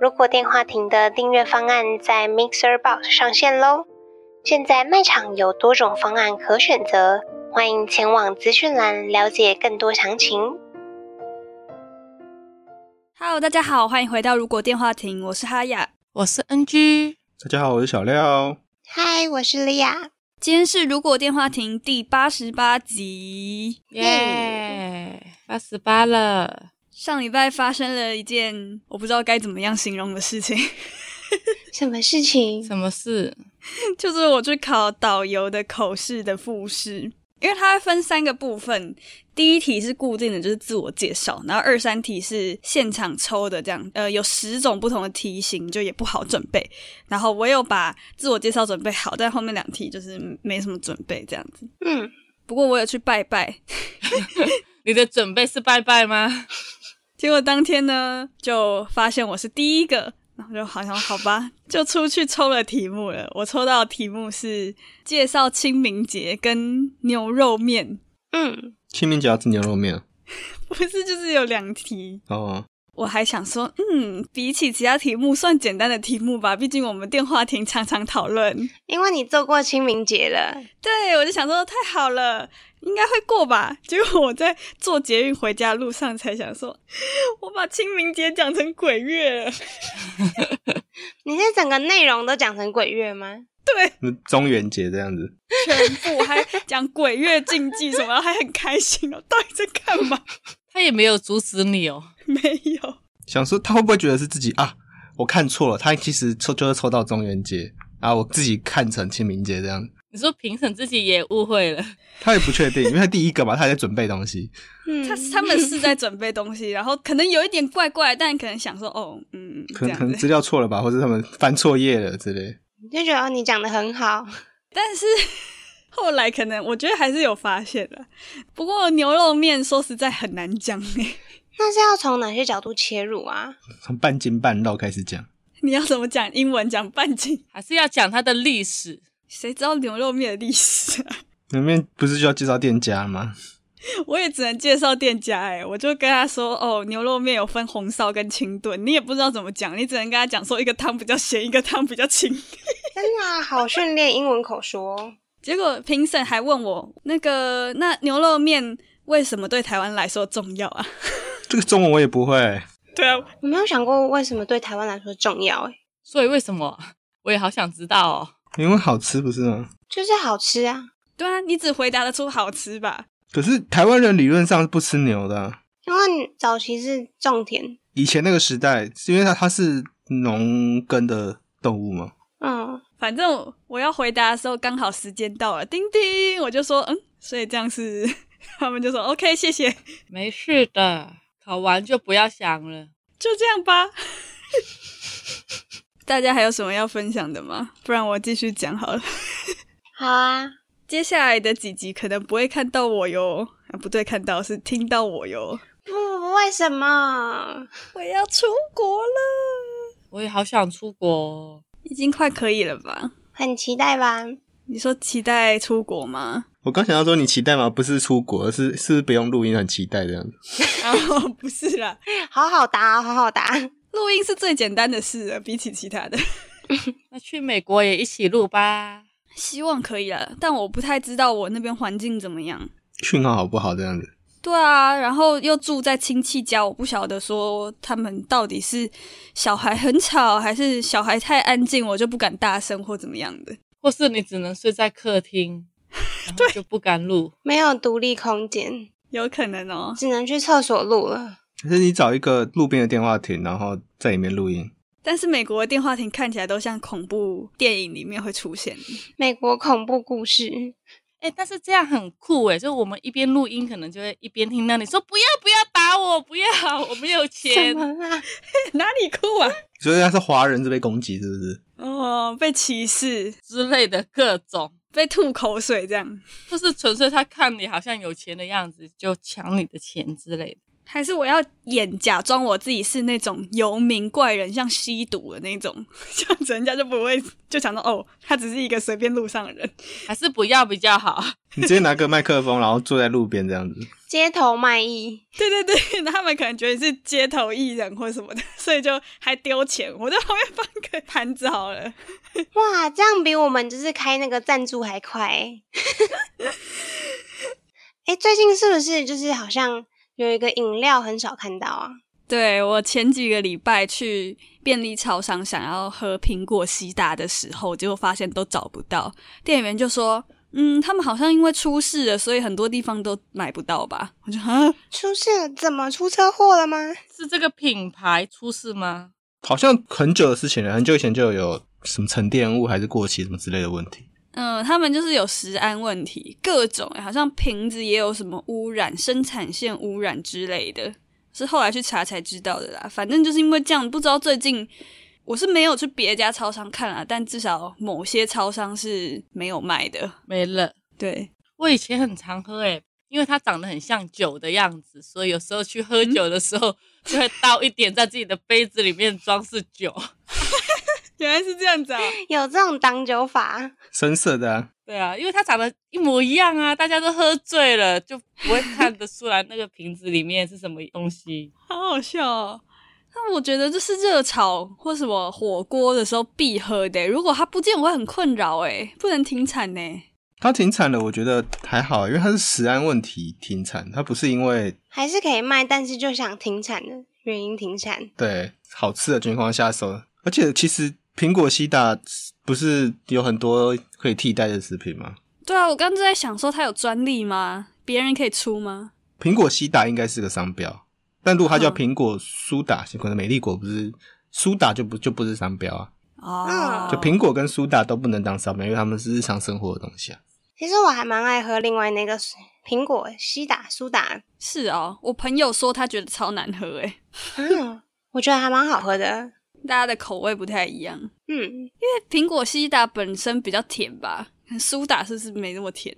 如果电话亭的订阅方案在 Mixer Box 上线喽！现在卖场有多种方案可选择，欢迎前往资讯栏了解更多详情。Hello，大家好，欢迎回到如果电话亭，我是哈雅，我是 NG，大家好，我是小廖，嗨，我是莉亚。今天是如果电话亭第八十八集，耶，八十八了。上礼拜发生了一件我不知道该怎么样形容的事情。什么事情？什么事？就是我去考导游的口试的复试。因为它会分三个部分，第一题是固定的，就是自我介绍，然后二三题是现场抽的，这样，呃，有十种不同的题型，就也不好准备。然后我有把自我介绍准备好，但后面两题就是没什么准备，这样子。嗯，不过我有去拜拜。你的准备是拜拜吗？结果当天呢，就发现我是第一个。然后就好像好吧，就出去抽了题目了。我抽到的题目是介绍清明节跟牛肉面。嗯，清明节要吃牛肉面？不是，就是有两题。哦，我还想说，嗯，比起其他题目算简单的题目吧。毕竟我们电话亭常常讨论。因为你做过清明节了。对，我就想说太好了。应该会过吧？结果我在坐捷运回家路上才想说，我把清明节讲成鬼月了。你是整个内容都讲成鬼月吗？对，中元节这样子，全部还讲鬼月禁忌什么，还很开心哦。到底在干嘛？他也没有阻止你哦，没有。想说他会不会觉得是自己啊？我看错了，他其实抽就是抽到中元节，然后我自己看成清明节这样。你说评审自己也误会了，他也不确定，因为他第一个嘛，他还在准备东西。嗯，他他们是在准备东西，然后可能有一点怪怪，但可能想说，哦，嗯，可能可能资料错了吧，或者他们翻错页了之类。就觉得你讲的很好，但是后来可能我觉得还是有发现的。不过牛肉面说实在很难讲诶，那是要从哪些角度切入啊？从半斤半肉开始讲。你要怎么讲英文？讲半斤，还是要讲它的历史？谁知道牛肉面的历史啊？牛肉面不是就要介绍店家吗？我也只能介绍店家哎、欸，我就跟他说哦，牛肉面有分红烧跟清炖，你也不知道怎么讲，你只能跟他讲说一个汤比较咸，一个汤比较清。真的啊，好训练英文口说。结果评审还问我那个那牛肉面为什么对台湾来说重要啊？这个中文我也不会。对啊，我没有想过为什么对台湾来说重要哎，所以为什么我也好想知道哦。因为好吃不是吗？就是好吃啊！对啊，你只回答得出好吃吧？可是台湾人理论上是不吃牛的啊，因为早期是种田，以前那个时代是因为它它是农耕的动物嘛？嗯，反正我要回答的时候刚好时间到了，叮叮，我就说嗯，所以这样是 他们就说 OK，谢谢，没事的，考完就不要想了，就这样吧。大家还有什么要分享的吗？不然我继续讲好了。好啊，接下来的几集可能不会看到我哟。啊，不对，看到是听到我哟。不，不，为什么？我要出国了。我也好想出国，已经快可以了吧？很期待吧？你说期待出国吗？我刚想要说你期待吗？不是出国，是是不用录音，很期待这样子。哦，不是啦，好好答，好好答。录音是最简单的事了，比起其他的。那去美国也一起录吧，希望可以了。但我不太知道我那边环境怎么样，讯号好不好这样子。对啊，然后又住在亲戚家，我不晓得说他们到底是小孩很吵，还是小孩太安静，我就不敢大声或怎么样的。或是你只能睡在客厅，对，就不敢录，没有独立空间，有可能哦，只能去厕所录了。可是你找一个路边的电话亭，然后在里面录音。但是美国的电话亭看起来都像恐怖电影里面会出现。美国恐怖故事，哎，但是这样很酷哎，就我们一边录音，可能就会一边听到你说不要不要打我，不要，我没有钱。啊？哪里酷啊？所以他是华人，就被攻击，是不是？哦，被歧视之类的各种，被吐口水这样，就是纯粹他看你好像有钱的样子，就抢你的钱之类的。还是我要演假装我自己是那种游民怪人，像吸毒的那种，这样子人家就不会就想到哦，他只是一个随便路上的人，还是不要比较好。你直接拿个麦克风，然后坐在路边这样子，街头卖艺。对对对，那他们可能觉得是街头艺人或什么的，所以就还丢钱。我在旁边放个盘子好了。哇，这样比我们就是开那个赞助还快。哎，最近是不是就是好像？有一个饮料很少看到啊。对，我前几个礼拜去便利超商想要喝苹果西打的时候，结果发现都找不到。店员就说：“嗯，他们好像因为出事了，所以很多地方都买不到吧？”我就啊，出事了？怎么出车祸了吗？是这个品牌出事吗？好像很久的事情了，很久以前就有什么沉淀物还是过期什么之类的问题。嗯，他们就是有食安问题，各种好像瓶子也有什么污染、生产线污染之类的，是后来去查才知道的啦。反正就是因为这样，不知道最近我是没有去别家超商看啊，但至少某些超商是没有卖的，没了。对，我以前很常喝诶，因为它长得很像酒的样子，所以有时候去喝酒的时候，就会倒一点在自己的杯子里面装饰酒。原来是这样子啊！有这种挡酒法，深色的啊。对啊，因为它长得一模一样啊，大家都喝醉了，就不会 看得出来那个瓶子里面是什么东西。好好笑哦！那我觉得这是热炒或什么火锅的时候必喝的。如果它不见，我会很困扰诶，不能停产呢。它停产了，我觉得还好，因为它是食安问题停产，它不是因为还是可以卖，但是就想停产的原因停产。对，好吃的情况下手，而且其实。苹果西打不是有很多可以替代的食品吗？对啊，我刚刚在想说，它有专利吗？别人可以出吗？苹果西打应该是个商标，但如果它叫苹果苏打，嗯、可能美丽果不是苏打就不就不是商标啊。哦，就苹果跟苏打都不能当商标，因为它们是日常生活的东西啊。其实我还蛮爱喝另外那个苹果西打苏打。是哦，我朋友说他觉得超难喝诶。嗯，我觉得还蛮好喝的。大家的口味不太一样，嗯，因为苹果西打本身比较甜吧，苏打是不是没那么甜？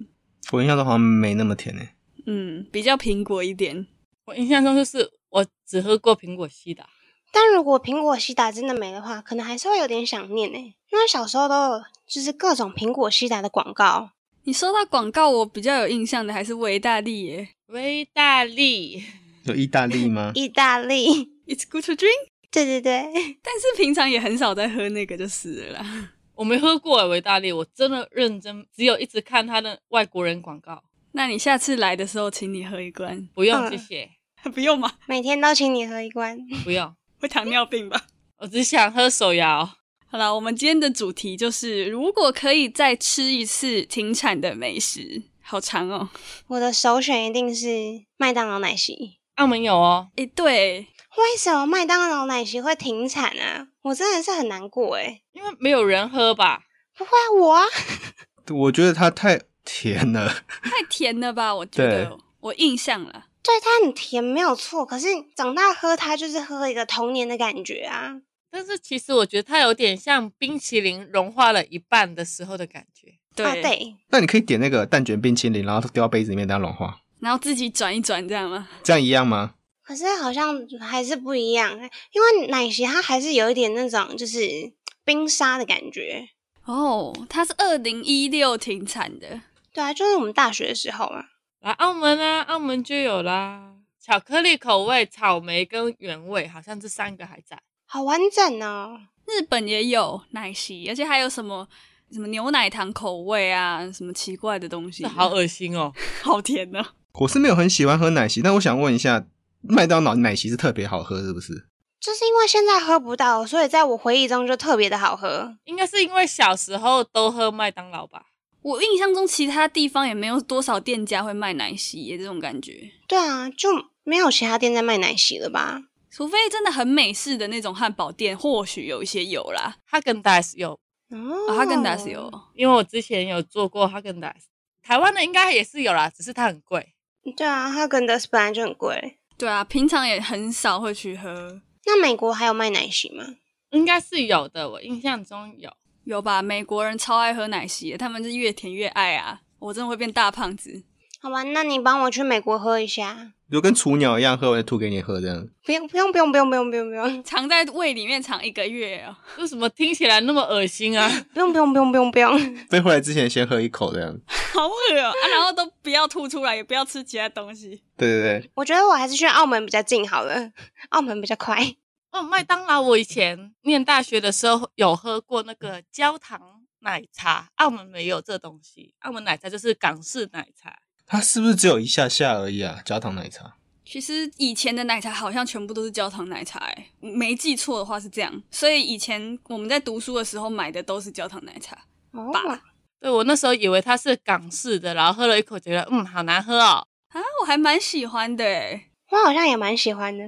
我印象中好像没那么甜诶。嗯，比较苹果一点。我印象中就是我只喝过苹果西打，但如果苹果西打真的没的话，可能还是会有点想念诶，因为小时候都有就是各种苹果西打的广告。你说到广告，我比较有印象的还是维大利耶，维大利有意大利吗？意大利，It's good to drink。对对对，但是平常也很少在喝那个就是了啦。我没喝过维大利，我真的认真，只有一直看他的外国人广告。那你下次来的时候，请你喝一罐。不用，谢谢。不用吗？每天都请你喝一罐。不用，会糖尿病吧？我只想喝手摇。好了，我们今天的主题就是，如果可以再吃一次停产的美食，好长哦。我的首选一定是麦当劳奶昔。澳门有哦。诶，对。为什么麦当劳奶昔会停产啊？我真的是很难过诶，因为没有人喝吧？不会啊，我啊，我觉得它太甜了，太甜了吧？我觉得我印象了，对，它很甜，没有错。可是长大喝它就是喝一个童年的感觉啊。但是其实我觉得它有点像冰淇淋融化了一半的时候的感觉。对，啊、对。那你可以点那个蛋卷冰淇淋，然后丢到杯子里面，让它融化，然后自己转一转，这样吗？这样一样吗？可是好像还是不一样，因为奶昔它还是有一点那种就是冰沙的感觉哦。它是二零一六停产的，对啊，就是我们大学的时候啊。来澳门啊，澳门就有啦，巧克力口味、草莓跟原味，好像这三个还在，好完整哦。日本也有奶昔，而且还有什么什么牛奶糖口味啊，什么奇怪的东西，好恶心哦，好甜呢。我是没有很喜欢喝奶昔，但我想问一下。麦当劳奶昔是特别好喝，是不是？就是因为现在喝不到，所以在我回忆中就特别的好喝。应该是因为小时候都喝麦当劳吧。我印象中其他地方也没有多少店家会卖奶昔，这种感觉。对啊，就没有其他店在卖奶昔了吧？除非真的很美式的那种汉堡店，或许有一些有啦。哈根达斯有哦，哈根达斯有，因为我之前有做过哈根达斯。台湾的应该也是有啦，只是它很贵。对啊，哈根达斯本来就很贵。对啊，平常也很少会去喝。那美国还有卖奶昔吗？应该是有的，我印象中有。有吧？美国人超爱喝奶昔，他们是越甜越爱啊！我真的会变大胖子。好吧，那你帮我去美国喝一下，就跟雏鸟一样喝，我就吐给你喝这样。不用不用不用不用不用不用不用，藏在胃里面藏一个月哦。为什么听起来那么恶心啊？不用不用不用不用不用，飞回 来之前先喝一口这样。好恶啊！然后都不要吐出来，也不要吃其他东西。对对对，我觉得我还是去澳门比较近好了，澳门比较快。哦，麦当劳，我以前念大学的时候有喝过那个焦糖奶茶，澳门没有这东西，澳门奶茶就是港式奶茶。它是不是只有一下下而已啊？焦糖奶茶。其实以前的奶茶好像全部都是焦糖奶茶，哎，没记错的话是这样。所以以前我们在读书的时候买的都是焦糖奶茶。哦，对，我那时候以为它是港式的，然后喝了一口觉得嗯，好难喝哦。啊，我还蛮喜欢的，我好像也蛮喜欢的，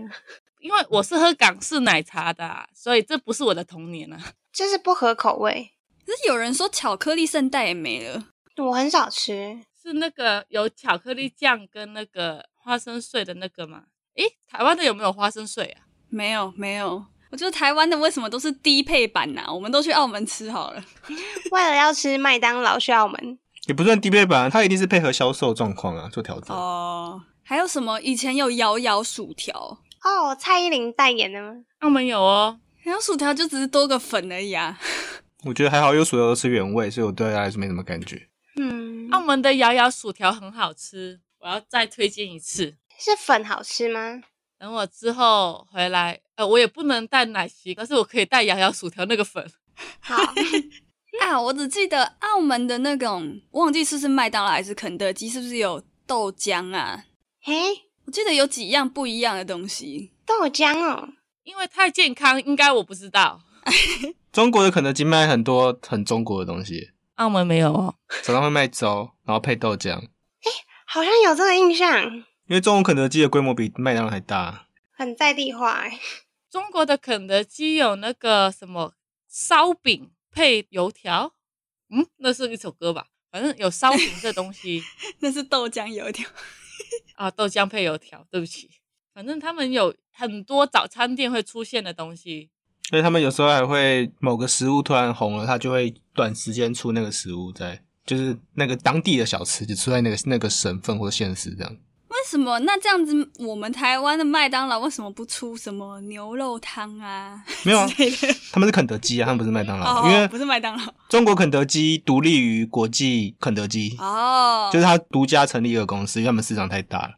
因为我是喝港式奶茶的，所以这不是我的童年啊。这是不合口味。可是有人说巧克力圣代也没了，我很少吃。是那个有巧克力酱跟那个花生碎的那个吗？诶，台湾的有没有花生碎啊？没有，没有。我觉得台湾的为什么都是低配版呐、啊？我们都去澳门吃好了。为了要吃麦当劳去澳门，也不算低配版，它一定是配合销售状况啊做调整。哦，还有什么？以前有摇摇薯条哦，蔡依林代言的吗？澳门有哦，摇摇薯条就只是多个粉而已啊。我觉得还好，有薯条都是原味，所以我对它来说没什么感觉。嗯，澳门的摇摇薯条很好吃，我要再推荐一次。是粉好吃吗？等我之后回来，呃，我也不能带奶昔，但是我可以带摇摇薯条那个粉。好 啊，我只记得澳门的那种，忘记是不是麦当劳还是肯德基，是不是有豆浆啊？嘿，我记得有几样不一样的东西。豆浆哦，因为太健康，应该我不知道。中国的肯德基卖很多很中国的东西。澳门没有哦，早上会卖粥，然后配豆浆。哎，好像有这个印象。因为中国肯德基的规模比麦当劳还大，很在地化哎。中国的肯德基有那个什么烧饼配油条，嗯，那是一首歌吧？反正有烧饼这东西，那是豆浆油条 啊，豆浆配油条。对不起，反正他们有很多早餐店会出现的东西。所以他们有时候还会某个食物突然红了，他就会短时间出那个食物在，在就是那个当地的小吃就出在那个那个省份或县市这样。为什么？那这样子，我们台湾的麦当劳为什么不出什么牛肉汤啊？没有啊，他们是肯德基啊，他们不是麦当劳，哦、因为不是麦当劳。中国肯德基独立于国际肯德基哦，就是他独家成立一个公司，因为他们市场太大了。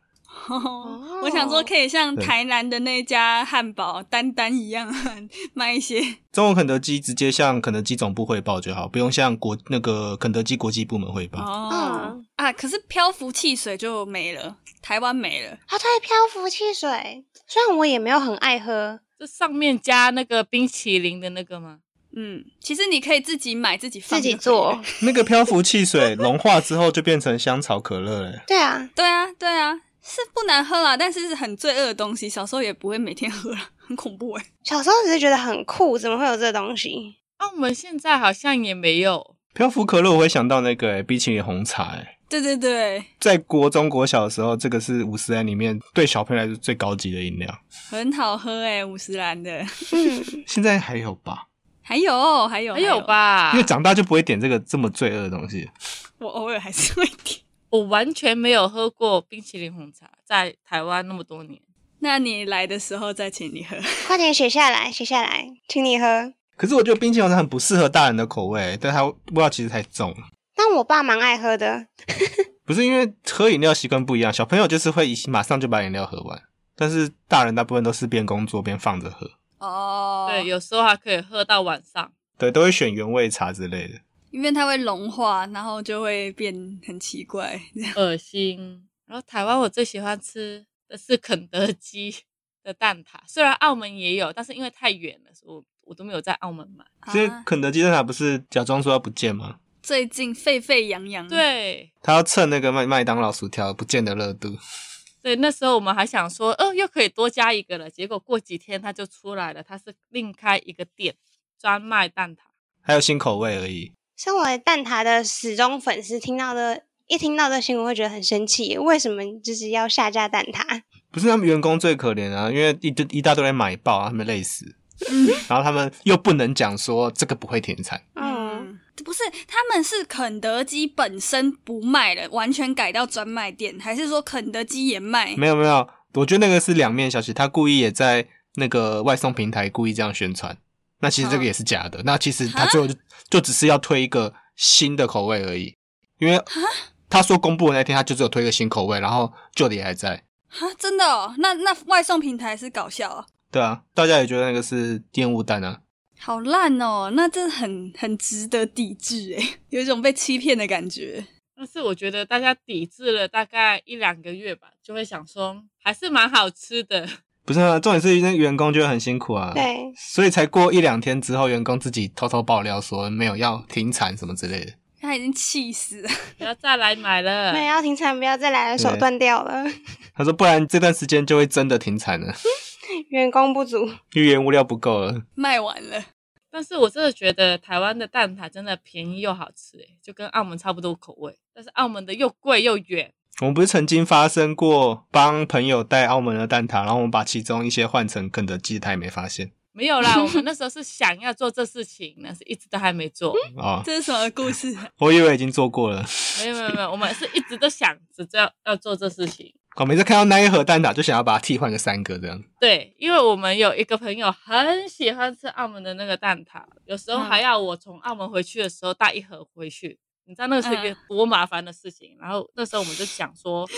哦，我想说可以像台南的那家汉堡丹丹一样 卖一些。中国肯德基直接向肯德基总部汇报就好，不用向国那个肯德基国际部门汇报。哦啊，可是漂浮汽水就没了，台湾没了。啊，对，漂浮汽水，虽然我也没有很爱喝，这上面加那个冰淇淋的那个吗？嗯，其实你可以自己买自己放自己做。那个漂浮汽水融化之后就变成香草可乐了。对啊，对啊，对啊。是不难喝啦，但是是很罪恶的东西。小时候也不会每天喝啦，很恐怖哎。小时候只是觉得很酷，怎么会有这东西？那我们现在好像也没有漂浮可乐，我会想到那个欸冰淇淋红茶欸对对对，在国中国小的时候，这个是五十岚里面对小朋友来说最高级的饮料，很好喝哎五十岚的。现在还有吧？还有还有还有吧？因为长大就不会点这个这么罪恶的东西。我偶尔还是会点。我完全没有喝过冰淇淋红茶，在台湾那么多年。那你来的时候再请你喝，快点写下来，写下来，请你喝。可是我觉得冰淇淋红茶很不适合大人的口味，但它味道其实太重了。但我爸蛮爱喝的，不是因为喝饮料习惯不一样，小朋友就是会马上就把饮料喝完，但是大人大部分都是边工作边放着喝。哦，对，有时候还可以喝到晚上。对，都会选原味茶之类的。因为它会融化，然后就会变很奇怪，恶心。然后台湾我最喜欢吃的是肯德基 的蛋挞，虽然澳门也有，但是因为太远了，所以我我都没有在澳门买。所以肯德基蛋挞不是假装说要不见吗？最近沸沸扬扬，对，他要蹭那个麦麦当劳薯条不见的热度。对，那时候我们还想说，哦，又可以多加一个了。结果过几天它就出来了，它是另开一个店专卖蛋挞，还有新口味而已。身为蛋挞的死忠粉丝，听到的一听到这新闻会觉得很生气，为什么就是要下架蛋挞？不是他们员工最可怜啊，因为一堆一大堆人买爆啊，他们累死。嗯，然后他们又不能讲说这个不会停产。嗯，不是，他们是肯德基本身不卖了，完全改到专卖店，还是说肯德基也卖？没有没有，我觉得那个是两面消息，他故意也在那个外送平台故意这样宣传。那其实这个也是假的。那其实他最后就就只是要推一个新的口味而已，因为他说公布的那天他就只有推一个新口味，然后旧的也还在。哈，真的哦？那那外送平台是搞笑啊？对啊，大家也觉得那个是烟雾弹啊，好烂哦！那真的很很值得抵制诶，有一种被欺骗的感觉。但是我觉得大家抵制了大概一两个月吧，就会想说还是蛮好吃的。不是啊，重点是那员工就会很辛苦啊，对，所以才过一两天之后，员工自己偷偷爆料说没有要停产什么之类的。他已经气死了，不要再来买了，没有要停产，不要再来了，手断掉了。他说不然这段时间就会真的停产了。员工不足，因为原物料不够了，卖完了。但是我真的觉得台湾的蛋挞真的便宜又好吃，诶，就跟澳门差不多口味。但是澳门的又贵又远。我们不是曾经发生过帮朋友带澳门的蛋挞，然后我们把其中一些换成肯德基，他也没发现。没有啦，我们那时候是想要做这事情，但是一直都还没做。哦，这是什么故事？我以为已经做过了。没有没有没有，我们是一直都想着要要做这事情。我每次看到那一盒蛋挞，就想要把它替换个三个这样。对，因为我们有一个朋友很喜欢吃澳门的那个蛋挞，有时候还要我从澳门回去的时候带一盒回去。你知道那个是一个多麻烦的事情。然后那时候我们就想说，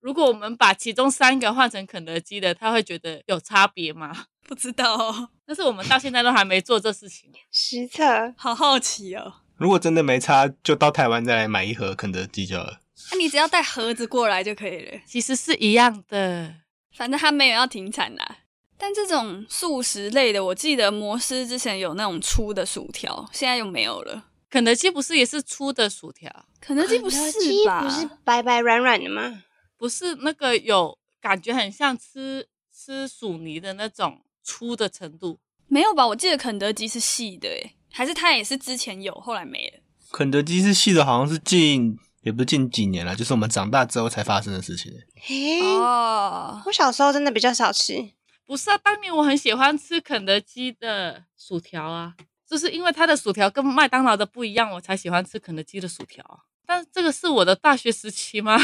如果我们把其中三个换成肯德基的，他会觉得有差别吗？不知道哦。但是我们到现在都还没做这事情。实测，好好奇哦。如果真的没差，就到台湾再来买一盒肯德基就好了。那、啊、你只要带盒子过来就可以了，其实是一样的，反正他没有要停产啦。但这种素食类的，我记得摩斯之前有那种粗的薯条，现在又没有了。肯德基不是也是粗的薯条？肯德基不是吧？不是白白软软的吗？不是那个有感觉很像吃吃薯泥的那种粗的程度？没有吧？我记得肯德基是细的，诶，还是它也是之前有，后来没了？肯德基是细的，好像是近。也不是近几年了，就是我们长大之后才发生的事情。嘿哦，我小时候真的比较少吃。不是啊，当年我很喜欢吃肯德基的薯条啊，就是因为它的薯条跟麦当劳的不一样，我才喜欢吃肯德基的薯条。但是这个是我的大学时期吗？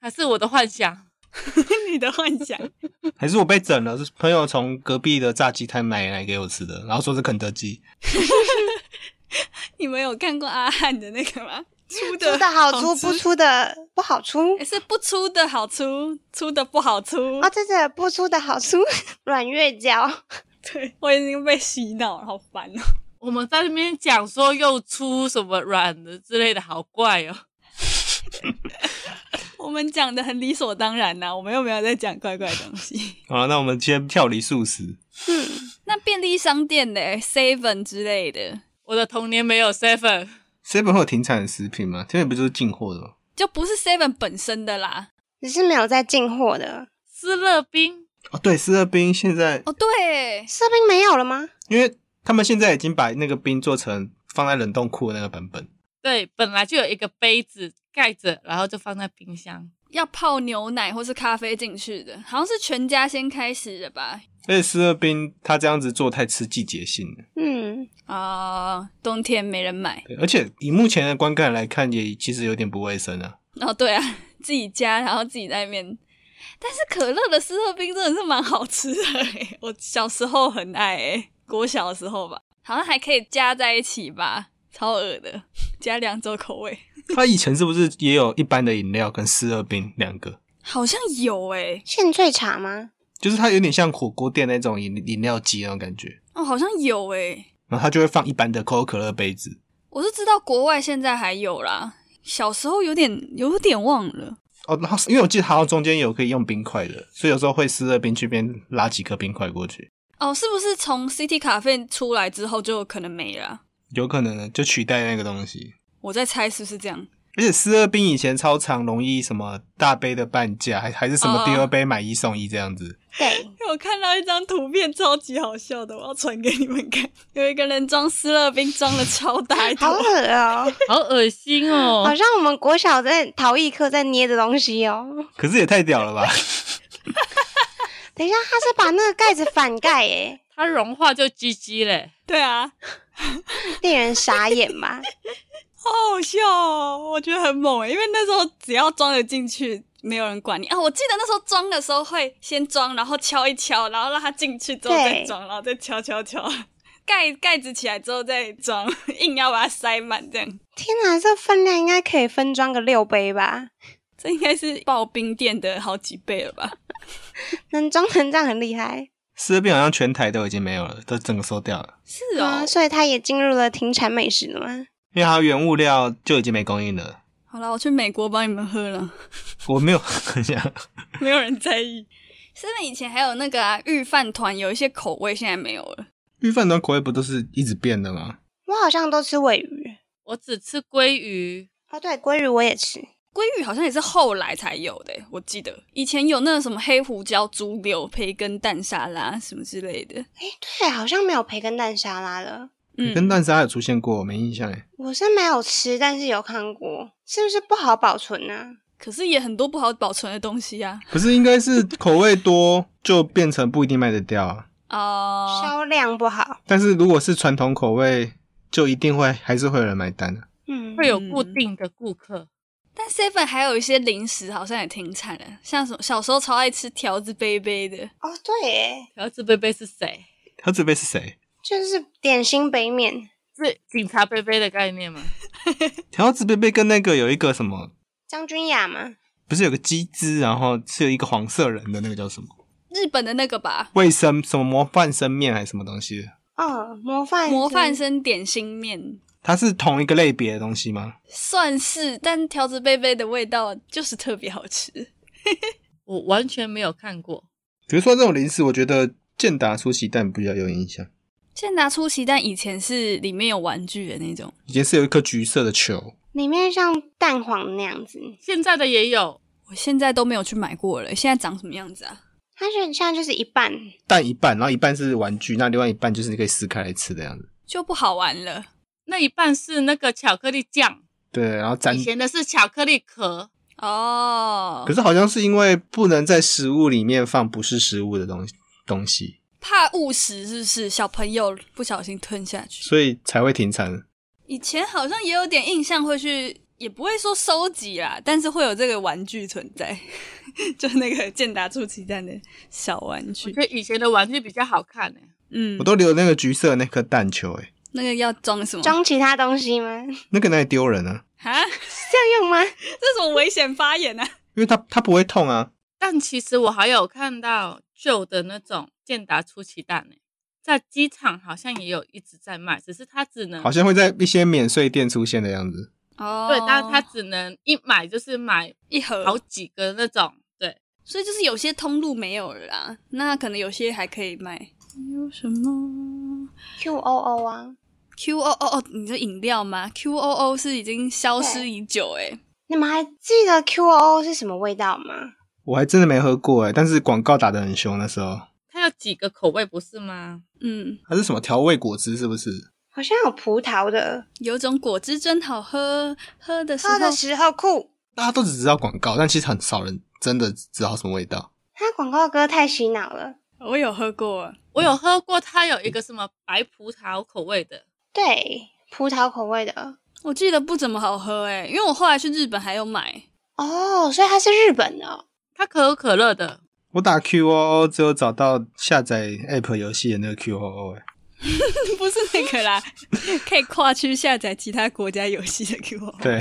还是我的幻想？你的幻想？还是我被整了？是朋友从隔壁的炸鸡摊买来给我吃的，然后说是肯德基。你们有看过阿汉的那个吗？粗的，粗的好粗，不粗的不好粗。是不粗的好粗，粗的不好粗。啊、哦，这是不粗的好粗，软月胶。对，我已经被洗脑了，好烦哦。我们在那边讲说又粗什么软的之类的，好怪哦。我们讲的很理所当然呐、啊，我们又没有在讲怪怪的东西。好，那我们先跳离素食。嗯，那便利商店的 Seven 之类的，我的童年没有 Seven。Seven 会有停产的食品吗？现在不就是进货的吗？就不是 Seven 本身的啦，只是没有在进货的。思乐冰哦，对，思乐冰现在哦，对，斯乐冰没有了吗？因为他们现在已经把那个冰做成放在冷冻库的那个版本。对，本来就有一个杯子盖着，然后就放在冰箱，要泡牛奶或是咖啡进去的，好像是全家先开始的吧。而且思乐冰它这样子做太吃季节性了。嗯啊、呃，冬天没人买。而且以目前的观感来看，也其实有点不卫生啊。哦，对啊，自己加，然后自己在那边。但是可乐的思乐冰真的是蛮好吃的，我小时候很爱，诶国小的时候吧，好像还可以加在一起吧，超恶的，加两种口味。它以前是不是也有一般的饮料跟思乐冰两个？好像有诶现萃茶吗？就是它有点像火锅店那种饮饮料机那种感觉哦，好像有诶，然后它就会放一般的可口可乐杯子。我是知道国外现在还有啦，小时候有点有点忘了哦。然后因为我记得好像中间有可以用冰块的，所以有时候会思乐冰去边拉几颗冰块过去。哦，是不是从 City 咖啡出来之后就可能没了？有可能就取代那个东西。我在猜是不是这样？而且思乐冰以前超常容易什么大杯的半价，还还是什么第二杯买一送一这样子。对，我看到一张图片，超级好笑的，我要传给你们看。有一个人装思乐冰，装了超大一坨，好恶哦，好恶心哦，好像我们国小在陶艺课在捏的东西哦。可是也太屌了吧！等一下，他是把那个盖子反盖诶，它融化就唧唧嘞。对啊，令人傻眼嘛。好好笑哦，我觉得很猛诶，因为那时候只要装得进去，没有人管你啊。我记得那时候装的时候会先装，然后敲一敲，然后让它进去之后再装，然后再敲敲敲，盖盖子起来之后再装，硬要把它塞满这样。天哪，这分量应该可以分装个六杯吧？这应该是刨冰店的好几倍了吧？能装成这样很厉害。思乐冰好像全台都已经没有了，都整个收掉了。是哦，啊、所以它也进入了停产美食了吗？因为它原物料就已经没供应了。好了，我去美国帮你们喝了。我没有很想，没有人在意。是不是以前还有那个啊，御饭团有一些口味，现在没有了？御饭团口味不都是一直变的吗？我好像都吃尾鱼，我只吃鲑鱼。哦，对，鲑鱼我也吃。鲑鱼好像也是后来才有的，我记得以前有那个什么黑胡椒猪柳培根蛋沙拉什么之类的。哎，对，好像没有培根蛋沙拉了。嗯，跟蛋沙有出现过，没印象哎。我是没有吃，但是有看过，是不是不好保存呢？可是也很多不好保存的东西啊。可是应该是口味多，就变成不一定卖得掉啊。哦，销量不好。但是如果是传统口味，就一定会还是会有人买单的。嗯，会有固定的顾客。但 Seven 还有一些零食好像也挺惨的，像什么小时候超爱吃条子杯杯的。哦，对耶，条子杯杯是谁？条子杯是谁？就是点心杯面，是警察杯杯的概念吗？条子杯杯跟那个有一个什么张君雅吗？不是有个鸡汁，然后是有一个黄色人的那个叫什么？日本的那个吧？卫生什么模范生面还是什么东西？哦，模范模范生点心面，它是同一个类别的东西吗？算是，但条子贝贝的味道就是特别好吃。我完全没有看过。比如说这种零食，我觉得健达出奇蛋比较有印象。健达出奇蛋以前是里面有玩具的那种，以前是有一颗橘色的球，里面像蛋黄那样子。现在的也有，我现在都没有去买过了。现在长什么样子啊？它是现在就是一半蛋一半，然后一半是玩具，那另外一半就是你可以撕开来吃的样子，就不好玩了。那一半是那个巧克力酱，对，然后沾。以前的是巧克力壳哦，可是好像是因为不能在食物里面放不是食物的东西东西。怕误食是不是？小朋友不小心吞下去，所以才会停产。以前好像也有点印象，会去也不会说收集啦，但是会有这个玩具存在，就那个健达出奇蛋的小玩具。我觉得以前的玩具比较好看呢。嗯，我都留那个橘色那颗蛋球，哎，那个要装什么？装其他东西吗？那个哪里丢人啊？哈，这样用吗？这是什么危险发言啊？因为它它不会痛啊。但其实我还有看到旧的那种健达出奇蛋呢，在机场好像也有一直在卖，只是它只能好像会在一些免税店出现的样子。哦，对，但是它只能一买就是买一盒好几个那种，对，所以就是有些通路没有了啦，那可能有些还可以卖。有什么？Q O O 啊，Q O O 哦，你说饮料吗？Q O O 是已经消失已久诶。你们还记得 Q O O 是什么味道吗？我还真的没喝过诶，但是广告打的很凶那时候。它有几个口味不是吗？嗯，它是什么调味果汁是不是？好像有葡萄的，有种果汁真好喝，喝的时候喝的时候酷。大家都只知道广告，但其实很少人真的知道什么味道。它广告歌太洗脑了。我有喝过，我有喝过，它有一个什么白葡萄口味的，对，葡萄口味的，我记得不怎么好喝诶，因为我后来去日本还有买。哦，所以它是日本的。它可口可乐的，我打 Q O O 只有找到下载 App 游戏的那个 Q O O，哎，不是那个啦，可以跨区下载其他国家游戏的 Q O O。对，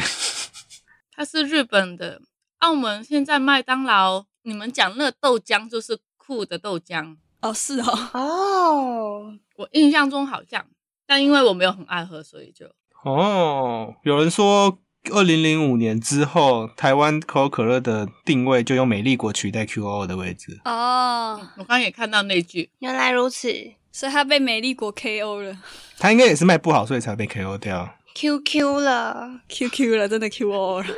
它是日本的。澳门现在麦当劳，你们讲那个豆浆就是酷的豆浆哦，是哦，哦，我印象中好像，但因为我没有很爱喝，所以就哦，有人说。二零零五年之后，台湾可口可乐的定位就用美丽果取代 QOO 的位置。哦，我刚刚也看到那句，原来如此，所以他被美丽果 KO 了。他应该也是卖不好，所以才被 KO 掉。QQ 了，QQ 了，真的 QO 了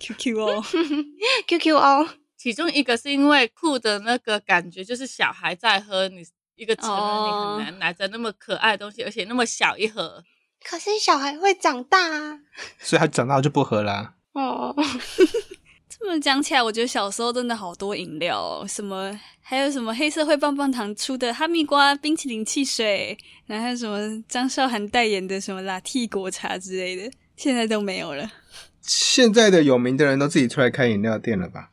，QQO，QQO。QQO 其中一个是因为酷的那个感觉，就是小孩在喝，你一个成人你很难拿着那么可爱的东西，而且那么小一盒。可是小孩会长大啊，所以他长大就不喝啦。哦，这么讲起来，我觉得小时候真的好多饮料哦，什么还有什么黑社会棒棒糖出的哈密瓜冰淇淋汽水，然后还有什么张韶涵代言的什么拿铁果茶之类的，现在都没有了。现在的有名的人都自己出来开饮料店了吧？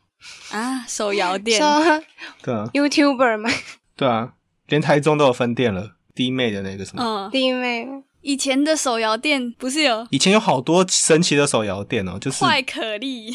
啊，手摇店，对啊，YouTuber 吗？对啊，连台中都有分店了。弟妹的那个什么？嗯，弟妹。以前的手摇店不是有？以前有好多神奇的手摇店哦，就是快可丽。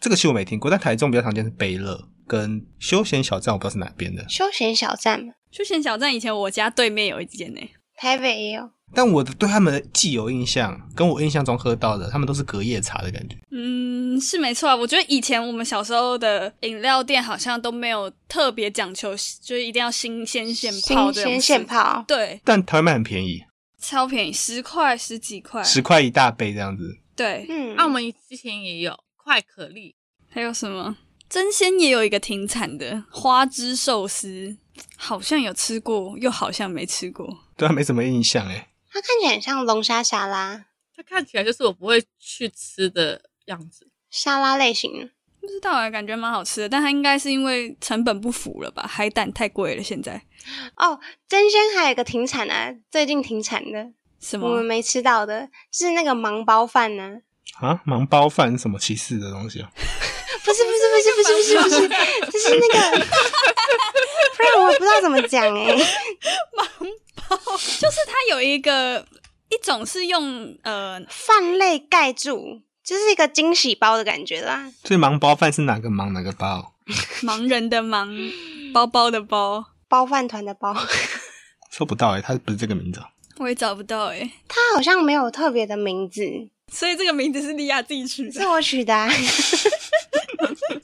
这个其实我没听过，但台中比较常见是杯乐跟休闲小站，我不知道是哪边的。休闲小站，休闲小站以前我家对面有一间呢，台北也有。但我的对他们的既有印象，跟我印象中喝到的，他们都是隔夜茶的感觉。嗯，是没错啊。我觉得以前我们小时候的饮料店好像都没有特别讲求，就是一定要新鲜现泡的。新鲜现泡，对。但台湾卖很便宜，超便宜，十块十几块，十块一大杯这样子。对，嗯，澳门之前也有快可丽，还有什么真鲜也有一个挺惨的花枝寿司，好像有吃过，又好像没吃过。对啊，没什么印象诶。它看起来很像龙虾沙拉，它看起来就是我不会去吃的样子，沙拉类型。不知道哎，感觉蛮好吃的，但它应该是因为成本不符了吧？海胆太贵了，现在。哦，真鲜还有一个挺惨的，最近挺惨的，什么？我们没吃到的，就是那个盲包饭呢。啊，盲包饭是什么歧视的东西啊？不是不是不是不是不是不是，就是那个，不然我不知道怎么讲哎。盲包就是它有一个一种是用呃饭类盖住，就是一个惊喜包的感觉啦。所以盲包饭是哪个盲哪个包？盲人的盲，包包的包，包饭团的包。搜不到哎，它不是这个名字。我也找不到哎，它好像没有特别的名字，所以这个名字是莉亚自己取的，是我取的啊。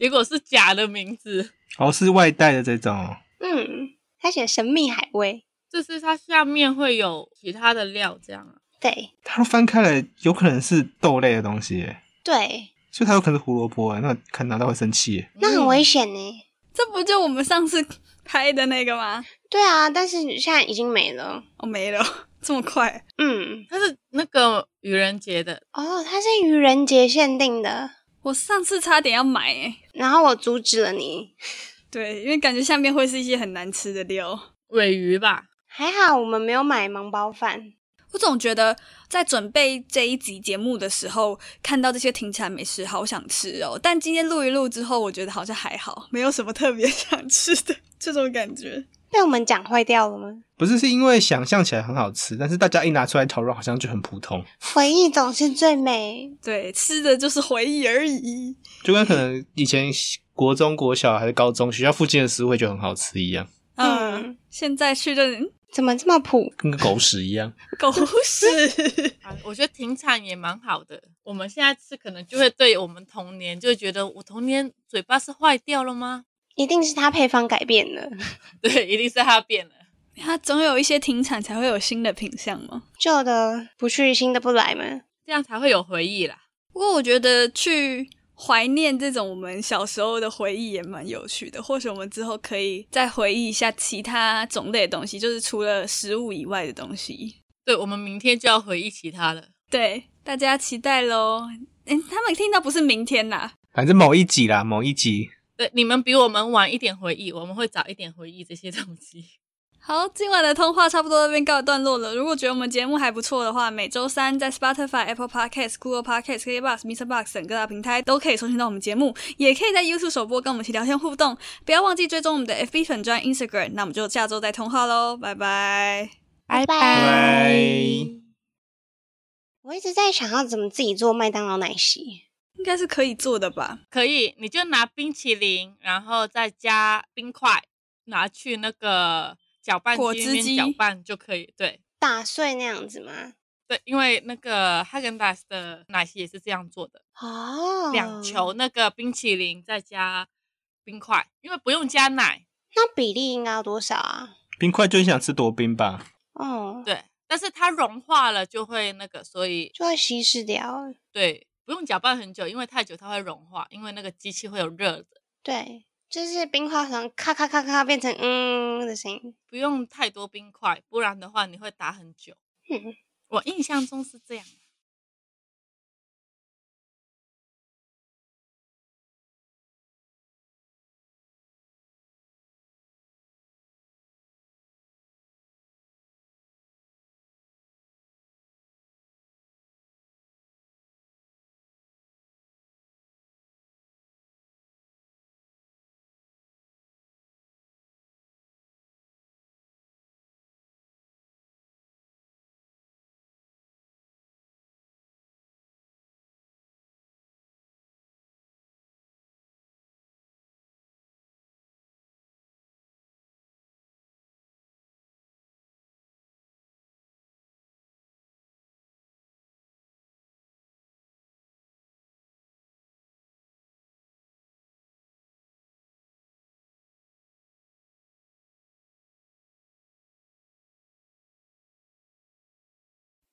结果是假的名字哦，是外带的这种。嗯，他写神秘海味，就是它下面会有其他的料，这样啊？对，它翻开来有可能是豆类的东西，哎，对，所以它有可能是胡萝卜，那可能拿到会生气，那很危险呢。这不就我们上次拍的那个吗？对啊，但是现在已经没了，哦，没了，这么快？嗯，它是那个愚人节的哦，它是愚人节限定的。我上次差点要买诶，然后我阻止了你。对，因为感觉下面会是一些很难吃的料，尾鱼吧。还好我们没有买盲包饭。我总觉得在准备这一集节目的时候，看到这些挺惨美食，好想吃哦。但今天录一录之后，我觉得好像还好，没有什么特别想吃的这种感觉。被我们讲坏掉了吗？不是，是因为想象起来很好吃，但是大家一拿出来讨论，好像就很普通。回忆总是最美。对，吃的就是回忆而已。就跟可能以前国中、国小还是高中学校附近的食物会觉得很好吃一样。嗯，嗯现在去的人怎么这么普？跟个狗屎一样。狗屎！啊，我觉得停产也蛮好的。我们现在吃可能就会对我们童年就会觉得，我童年嘴巴是坏掉了吗？一定是它配方改变了，对，一定是它变了。它总有一些停产才会有新的品相嘛，旧的不去，新的不来嘛，这样才会有回忆啦。不过我觉得去怀念这种我们小时候的回忆也蛮有趣的。或许我们之后可以再回忆一下其他种类的东西，就是除了食物以外的东西。对，我们明天就要回忆其他了。对，大家期待喽。诶，他们听到不是明天啦，反正某一集啦，某一集。对，你们比我们晚一点回忆，我们会早一点回忆这些东西。好，今晚的通话差不多这边告一段落了。如果觉得我们节目还不错的话，每周三在 Spotify、Apple Podcasts、Google Podcasts、KKBox、Mr. Box 等各大平台都可以收听到我们节目，也可以在 YouTube 首播跟我们一起聊天互动。不要忘记追踪我们的 FB 粉专 Instagram。那我们就下周再通话喽，拜拜，拜拜。拜。我一直在想要怎么自己做麦当劳奶昔。应该是可以做的吧？可以，你就拿冰淇淋，然后再加冰块，拿去那个搅拌机里面搅拌就可以。对，打碎那样子吗？对，因为那个哈根达斯的奶昔也是这样做的。哦，两球那个冰淇淋再加冰块，因为不用加奶。那比例应该要多少啊？冰块就想吃多冰吧？哦，对。但是它融化了就会那个，所以就会稀释掉。对，不用搅拌很久，因为太久它会融化，因为那个机器会有热的。对，就是冰块从咔咔咔咔变成嗯的声音。不用太多冰块，不然的话你会打很久。嗯，我印象中是这样。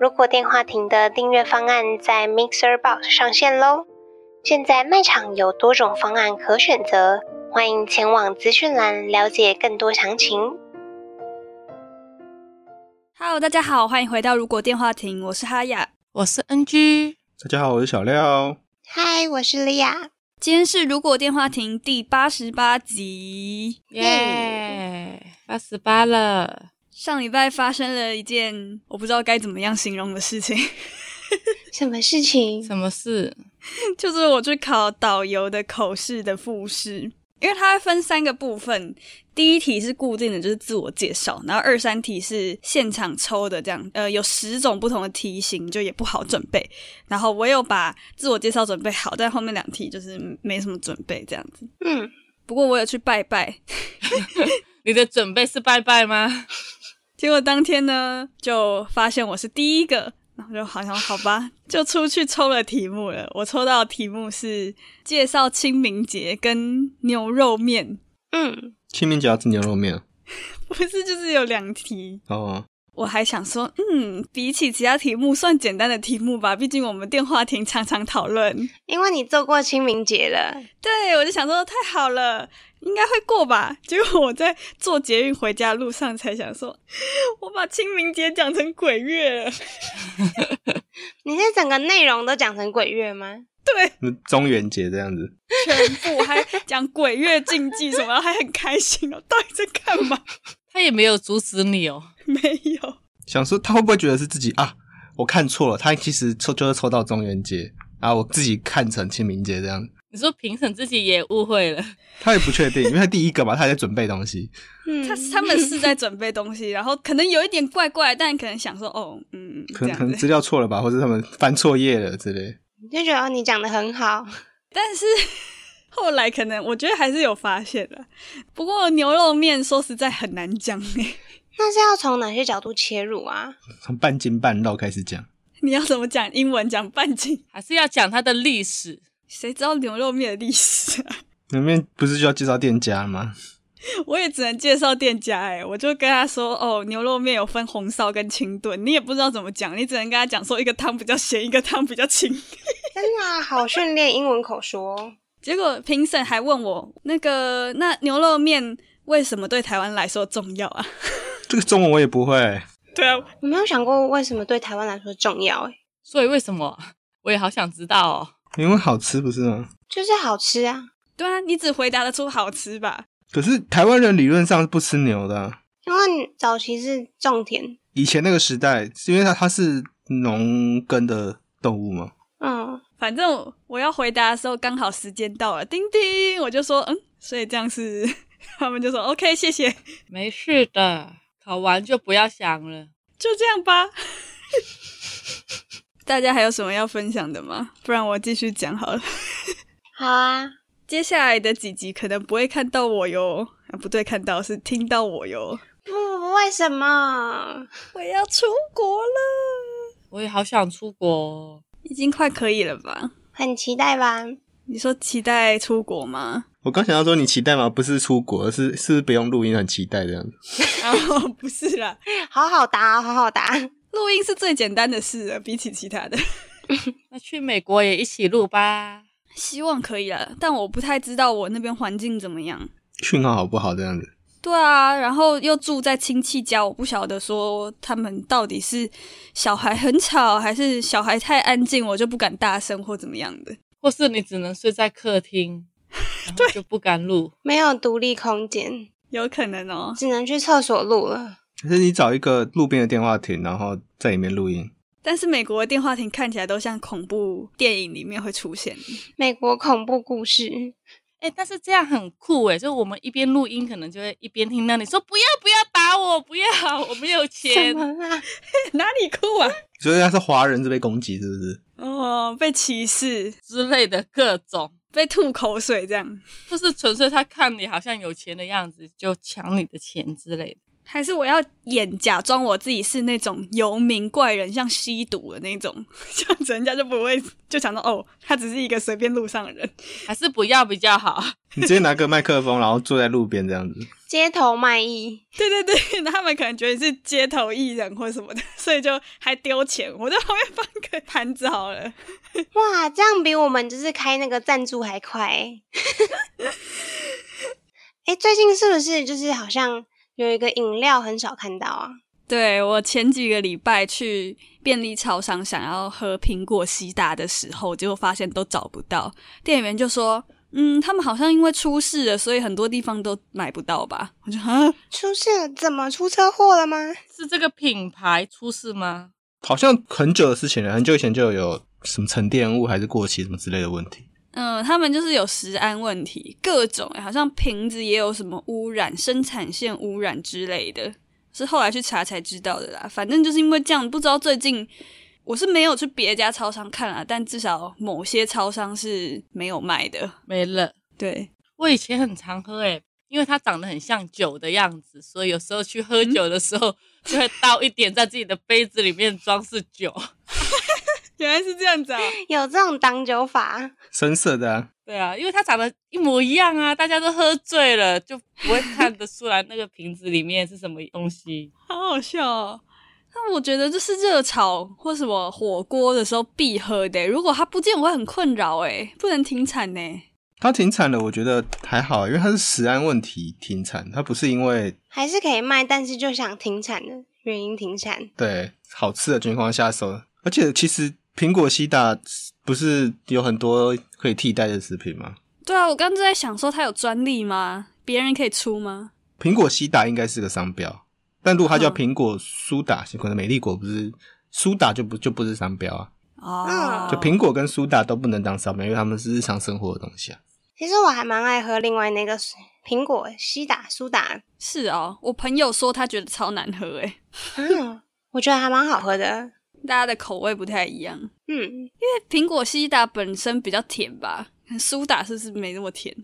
如果电话亭的订阅方案在 Mixer Box 上线喽！现在卖场有多种方案可选择，欢迎前往资讯栏了解更多详情。Hello，大家好，欢迎回到如果电话亭，我是哈雅，我是 NG，大家好，我是小廖，嗨，我是莉亚。今天是如果电话亭第八十八集，耶，八十八了。上礼拜发生了一件我不知道该怎么样形容的事情。什么事情？什么事？就是我去考导游的口试的复试，因为它会分三个部分，第一题是固定的，就是自我介绍，然后二三题是现场抽的，这样，呃，有十种不同的题型，就也不好准备。然后我有把自我介绍准备好，但后面两题就是没什么准备，这样子。嗯，不过我有去拜拜。你的准备是拜拜吗？结果当天呢，就发现我是第一个，然后就好像好吧，就出去抽了题目了。我抽到的题目是介绍清明节跟牛肉面。嗯，清明节要吃牛肉面？不是，就是有两题。哦。我还想说，嗯，比起其他题目，算简单的题目吧。毕竟我们电话亭常常讨论。因为你做过清明节了。对，我就想说太好了，应该会过吧。结果我在坐捷运回家路上才想说，我把清明节讲成鬼月了。你这整个内容都讲成鬼月吗？对，中元节这样子，全部还讲鬼月禁忌什么，还很开心哦。到底在干嘛？他也没有阻止你哦。没有，想说他会不会觉得是自己啊？我看错了，他其实抽就是抽到中元节，然后我自己看成清明节这样。你说评审自己也误会了？他也不确定，因为他第一个嘛，他还在准备东西。嗯，他他们是在准备东西，然后可能有一点怪怪，但可能想说哦，嗯，可能可能资料错了吧，或者他们翻错页了之类。就觉得你讲的很好，但是后来可能我觉得还是有发现的。不过牛肉面说实在很难讲诶。那是要从哪些角度切入啊？从半筋半肉开始讲。你要怎么讲英文？讲半斤，还是要讲它的历史？谁知道牛肉面的历史啊？牛肉面不是就要介绍店家吗？我也只能介绍店家哎、欸，我就跟他说哦，牛肉面有分红烧跟清炖，你也不知道怎么讲，你只能跟他讲说一个汤比较咸，一个汤比较清。真的、啊、好训练英文口说。结果评审还问我那个那牛肉面为什么对台湾来说重要啊？这个中文我也不会。对啊，我没有想过为什么对台湾来说重要哎。所以为什么？我也好想知道哦。因为好吃不是吗？就是好吃啊。对啊，你只回答得出好吃吧？可是台湾人理论上是不吃牛的啊。因为早期是种田，以前那个时代是因为它它是农耕的动物吗？嗯，反正我要回答的时候刚好时间到了，叮叮，我就说嗯，所以这样是他们就说 OK，谢谢，没事的。考完就不要想了，就这样吧。大家还有什么要分享的吗？不然我继续讲好了。好啊，接下来的几集可能不会看到我哟。啊，不对，看到是听到我哟。不，不，为什么？我要出国了。我也好想出国，已经快可以了吧？很期待吧？你说期待出国吗？我刚想要说你期待吗？不是出国，是是不用录音，很期待这样子。哦，不是啦，好好答，好好答。录音是最简单的事了，比起其他的。那去美国也一起录吧，希望可以了，但我不太知道我那边环境怎么样，讯号好不好这样子。对啊，然后又住在亲戚家，我不晓得说他们到底是小孩很吵，还是小孩太安静，我就不敢大声或怎么样的，或是你只能睡在客厅。对，就不敢录，没有独立空间，有可能哦，只能去厕所录了。可是你找一个路边的电话亭，然后在里面录音。但是美国的电话亭看起来都像恐怖电影里面会出现美国恐怖故事。哎、欸，但是这样很酷哎，就我们一边录音，可能就会一边听到你说不要不要打我，不要，我没有钱。啊 哪里酷啊？所以他是华人就被攻击是不是？哦，被歧视之类的各种。被吐口水这样，就是纯粹他看你好像有钱的样子，就抢你的钱之类的。还是我要演假装我自己是那种游民怪人，像吸毒的那种，这样子人家就不会就想到哦，他只是一个随便路上的人。还是不要比较好。你直接拿个麦克风，然后坐在路边这样子。街头卖艺，对对对，他们可能觉得你是街头艺人或什么的，所以就还丢钱。我在旁边放个盘子好了。哇，这样比我们就是开那个赞助还快。哎、欸，最近是不是就是好像有一个饮料很少看到啊？对，我前几个礼拜去便利超商想要喝苹果西打的时候，结果发现都找不到，店员就说。嗯，他们好像因为出事了，所以很多地方都买不到吧？我就啊，出事了？怎么出车祸了吗？是这个品牌出事吗？好像很久的事情了，很久以前就有什么沉淀物还是过期什么之类的问题。嗯，他们就是有食安问题，各种好像瓶子也有什么污染，生产线污染之类的，是后来去查才知道的啦。反正就是因为这样，不知道最近。我是没有去别家超商看啊，但至少某些超商是没有卖的，没了。对，我以前很常喝诶，因为它长得很像酒的样子，所以有时候去喝酒的时候，嗯、就会倒一点在自己的杯子里面装饰酒。原来是这样子啊，有这种挡酒法，深色的啊。对啊，因为它长得一模一样啊，大家都喝醉了，就不会看得出来那个瓶子里面是什么东西。好好笑哦。那我觉得这是热炒或什么火锅的时候必喝的。如果它不见，我会很困扰诶，不能停产呢。它停产了，我觉得还好，因为它是食安问题停产，它不是因为还是可以卖，但是就想停产的原因停产。对，好吃的情况下手，而且其实苹果西打不是有很多可以替代的食品吗？对啊，我刚刚在想说它有专利吗？别人可以出吗？苹果西打应该是个商标。但如果它叫苹果苏打，可能美丽果不是苏打就不就不是商标啊。哦，就苹果跟苏打都不能当商标，因为它们是日常生活的东西啊。其实我还蛮爱喝另外那个苹果西打苏打。是哦，我朋友说他觉得超难喝诶。嗯，我觉得还蛮好喝的。大家的口味不太一样。嗯，因为苹果西打本身比较甜吧，苏打是不是没那么甜？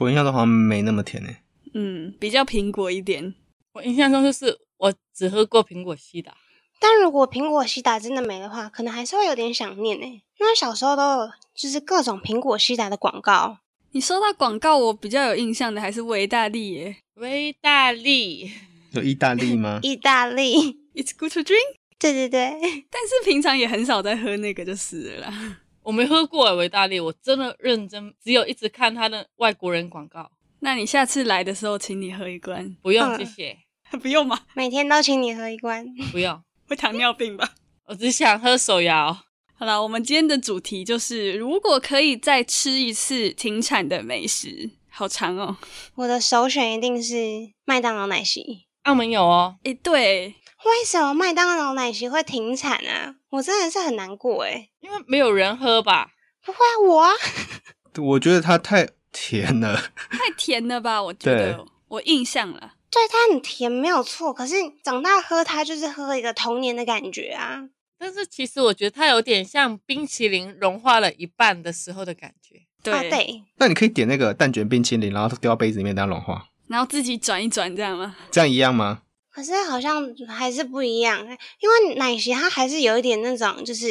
我印象中好像没那么甜诶。嗯，比较苹果一点。我印象中就是。我只喝过苹果西打，但如果苹果西打真的没的话，可能还是会有点想念呢。因为小时候都有就是各种苹果西打的广告。你说到广告，我比较有印象的还是维大利耶。维大利有意大利吗？意大利，It's good to drink。对对对，但是平常也很少在喝那个就是了啦。我没喝过维大利，我真的认真，只有一直看他的外国人广告。那你下次来的时候，请你喝一罐。不用，谢谢。不用吗？每天都请你喝一罐。不用，会糖尿病吧？我只想喝手摇。好了，我们今天的主题就是，如果可以再吃一次停产的美食，好长哦。我的首选一定是麦当劳奶昔。澳门有哦。诶，对。为什么麦当劳奶昔会停产啊？我真的是很难过诶。因为没有人喝吧？不会啊，我啊。我觉得它太甜了。太甜了吧？我觉得，我印象了。对，它很甜，没有错。可是长大喝它，就是喝一个童年的感觉啊。但是其实我觉得它有点像冰淇淋融化了一半的时候的感觉。对、啊、对，那你可以点那个蛋卷冰淇淋，然后丢到杯子里面，等它融化，然后自己转一转，这样吗？这样一样吗？可是好像还是不一样，因为奶昔它还是有一点那种就是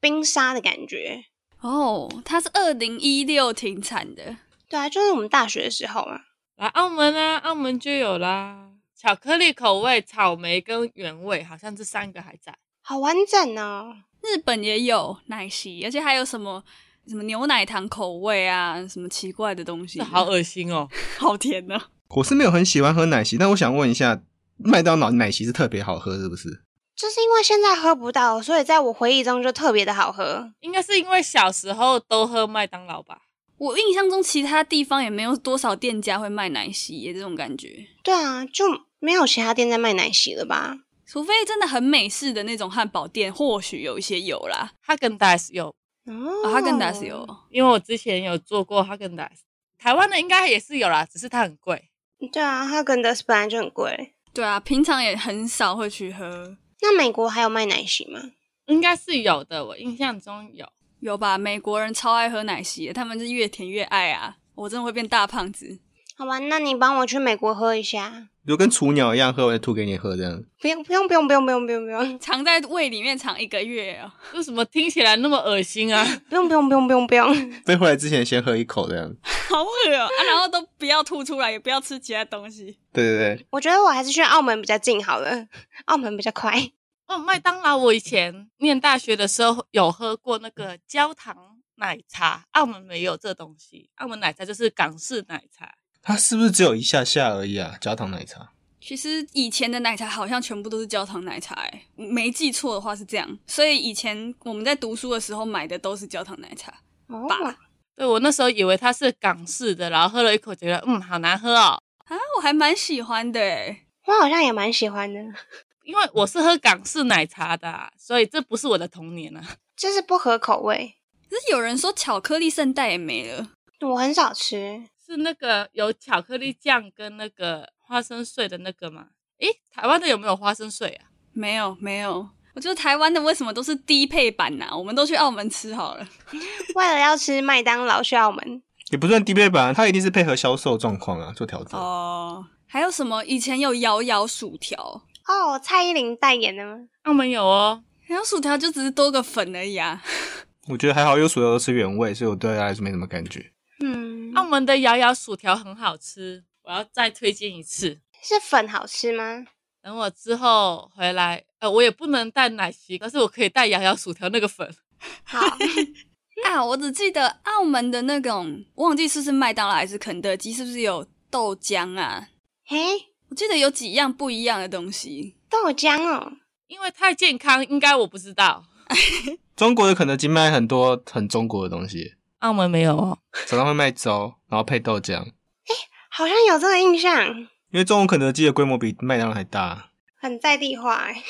冰沙的感觉。哦，它是二零一六停产的。对啊，就是我们大学的时候嘛。来澳门啊，澳门就有啦，巧克力口味、草莓跟原味，好像这三个还在。好完整哦。日本也有奶昔，而且还有什么？什么牛奶糖口味啊，什么奇怪的东西，好恶心哦，好甜呢、哦。我是没有很喜欢喝奶昔，但我想问一下，麦当劳奶昔是特别好喝，是不是？就是因为现在喝不到，所以在我回忆中就特别的好喝。应该是因为小时候都喝麦当劳吧。我印象中其他地方也没有多少店家会卖奶昔，这种感觉。对啊，就没有其他店在卖奶昔了吧？除非真的很美式的那种汉堡店，或许有一些有啦。哈根达斯有。哦，哈根达斯有，因为我之前有做过哈根达斯，台湾的应该也是有啦，只是它很贵。对啊，哈根达斯本来就很贵。对啊，平常也很少会去喝。那美国还有卖奶昔吗？应该是有的，我印象中有，有吧？美国人超爱喝奶昔，他们是越甜越爱啊！我真的会变大胖子。好吧，那你帮我去美国喝一下。就跟雏鸟一样喝，我就吐给你喝，这样。不用不用不用不用不用不用不用，藏在胃里面藏一个月啊？为什么听起来那么恶心啊？不用不用不用不用不用。飞回 来之前先喝一口，这样。好恶啊！然后都不要吐出来，也不要吃其他东西。对对对，我觉得我还是去澳门比较近好了，澳门比较快。哦，麦当劳，我以前念大学的时候有喝过那个焦糖奶茶，澳门没有这东西，澳门奶茶就是港式奶茶。它是不是只有一下下而已啊？焦糖奶茶。其实以前的奶茶好像全部都是焦糖奶茶，哎，没记错的话是这样。所以以前我们在读书的时候买的都是焦糖奶茶。哦，对，我那时候以为它是港式的，然后喝了一口觉得嗯，好难喝哦。啊，我还蛮喜欢的，哎，我好像也蛮喜欢的，因为我是喝港式奶茶的，所以这不是我的童年啊，就是不合口味。可是有人说巧克力圣代也没了，我很少吃。是那个有巧克力酱跟那个花生碎的那个吗？诶，台湾的有没有花生碎啊？没有，没有。我觉得台湾的为什么都是低配版呢、啊？我们都去澳门吃好了。为了要吃麦当劳去澳门，也不算低配版，它一定是配合销售状况啊做调整。哦，还有什么？以前有摇摇薯条哦，蔡依林代言的吗？澳门有哦，摇摇薯条就只是多个粉而已啊。我觉得还好，有薯条都吃原味，所以我对它来说没什么感觉。嗯，澳门的摇摇薯条很好吃，我要再推荐一次。是粉好吃吗？等我之后回来，呃，我也不能带奶昔，但是我可以带摇摇薯条那个粉。好 啊，我只记得澳门的那种，忘记是不是麦当劳还是肯德基，是不是有豆浆啊？嘿，我记得有几样不一样的东西。豆浆哦，因为太健康，应该我不知道。中国的肯德基卖很多很中国的东西。澳门没有哦，早上会卖粥，然后配豆浆。哎，好像有这个印象。因为中国肯德基的规模比麦当劳还大，很在地化哎。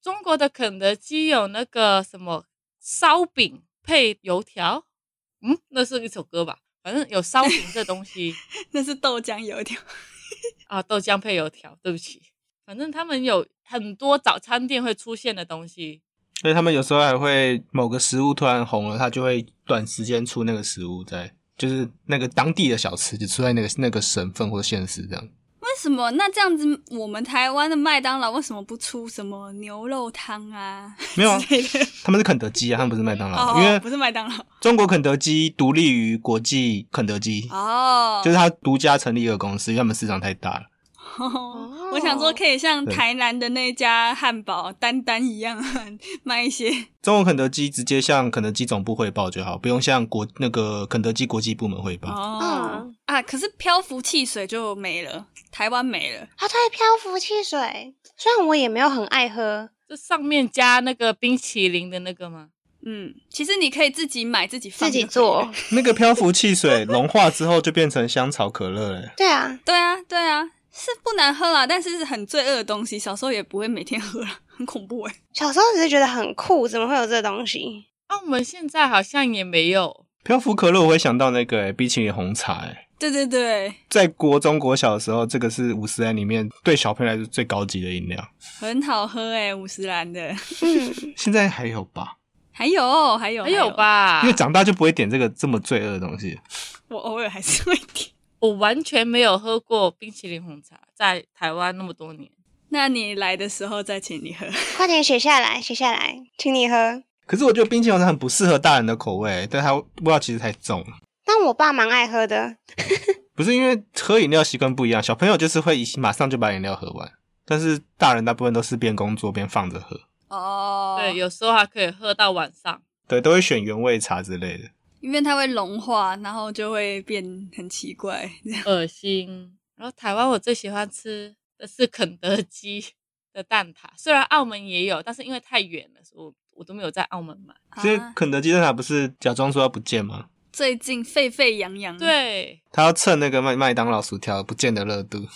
中国的肯德基有那个什么烧饼配油条，嗯，那是一首歌吧？反正有烧饼这东西，那是豆浆油条 啊，豆浆配油条。对不起，反正他们有很多早餐店会出现的东西。所以他们有时候还会某个食物突然红了，他就会短时间出那个食物在，在就是那个当地的小吃就出在那个那个省份或者县市这样。为什么？那这样子，我们台湾的麦当劳为什么不出什么牛肉汤啊？没有啊，他们是肯德基啊，他们不是麦当劳，哦、因为不是麦当劳。中国肯德基独立于国际肯德基哦，就是他独家成立一个公司，因为他们市场太大了。哦，我想说可以像台南的那家汉堡丹丹一样 卖一些。中国肯德基直接向肯德基总部汇报就好，不用向国那个肯德基国际部门汇报。哦啊，可是漂浮汽水就没了，台湾没了。啊，对，漂浮汽水，虽然我也没有很爱喝，这上面加那个冰淇淋的那个吗？嗯，其实你可以自己买，自己放自己做。那个漂浮汽水融化之后就变成香草可乐了。对啊，对啊，对啊。是不难喝啦，但是是很罪恶的东西。小时候也不会每天喝，很恐怖哎。小时候只是觉得很酷，怎么会有这东西？啊，我们现在好像也没有漂浮可乐，我会想到那个哎冰淇淋红茶诶对对对，在国中国小的时候，这个是五十岚里面对小朋友来说最高级的饮料，很好喝哎，五十岚的。嗯，现在还有吧？还有还有还有？吧？因为长大就不会点这个这么罪恶的东西。我偶尔还是会点。我完全没有喝过冰淇淋红茶，在台湾那么多年。那你来的时候再请你喝，快点写下来，写下来，请你喝。可是我觉得冰淇淋红茶很不适合大人的口味，但它味道其实太重了。但我爸蛮爱喝的，不是因为喝饮料习惯不一样，小朋友就是会马上就把饮料喝完，但是大人大部分都是边工作边放着喝。哦，对，有时候还可以喝到晚上。对，都会选原味茶之类的，因为它会融化，然后就会变很奇怪，恶心。然后台湾我最喜欢吃的是肯德基的蛋挞，虽然澳门也有，但是因为太远了，所以我我都没有在澳门买。所以肯德基蛋挞不是假装说要不见吗？最近沸沸扬扬，对，他要蹭那个麦麦当劳薯条不见的热度。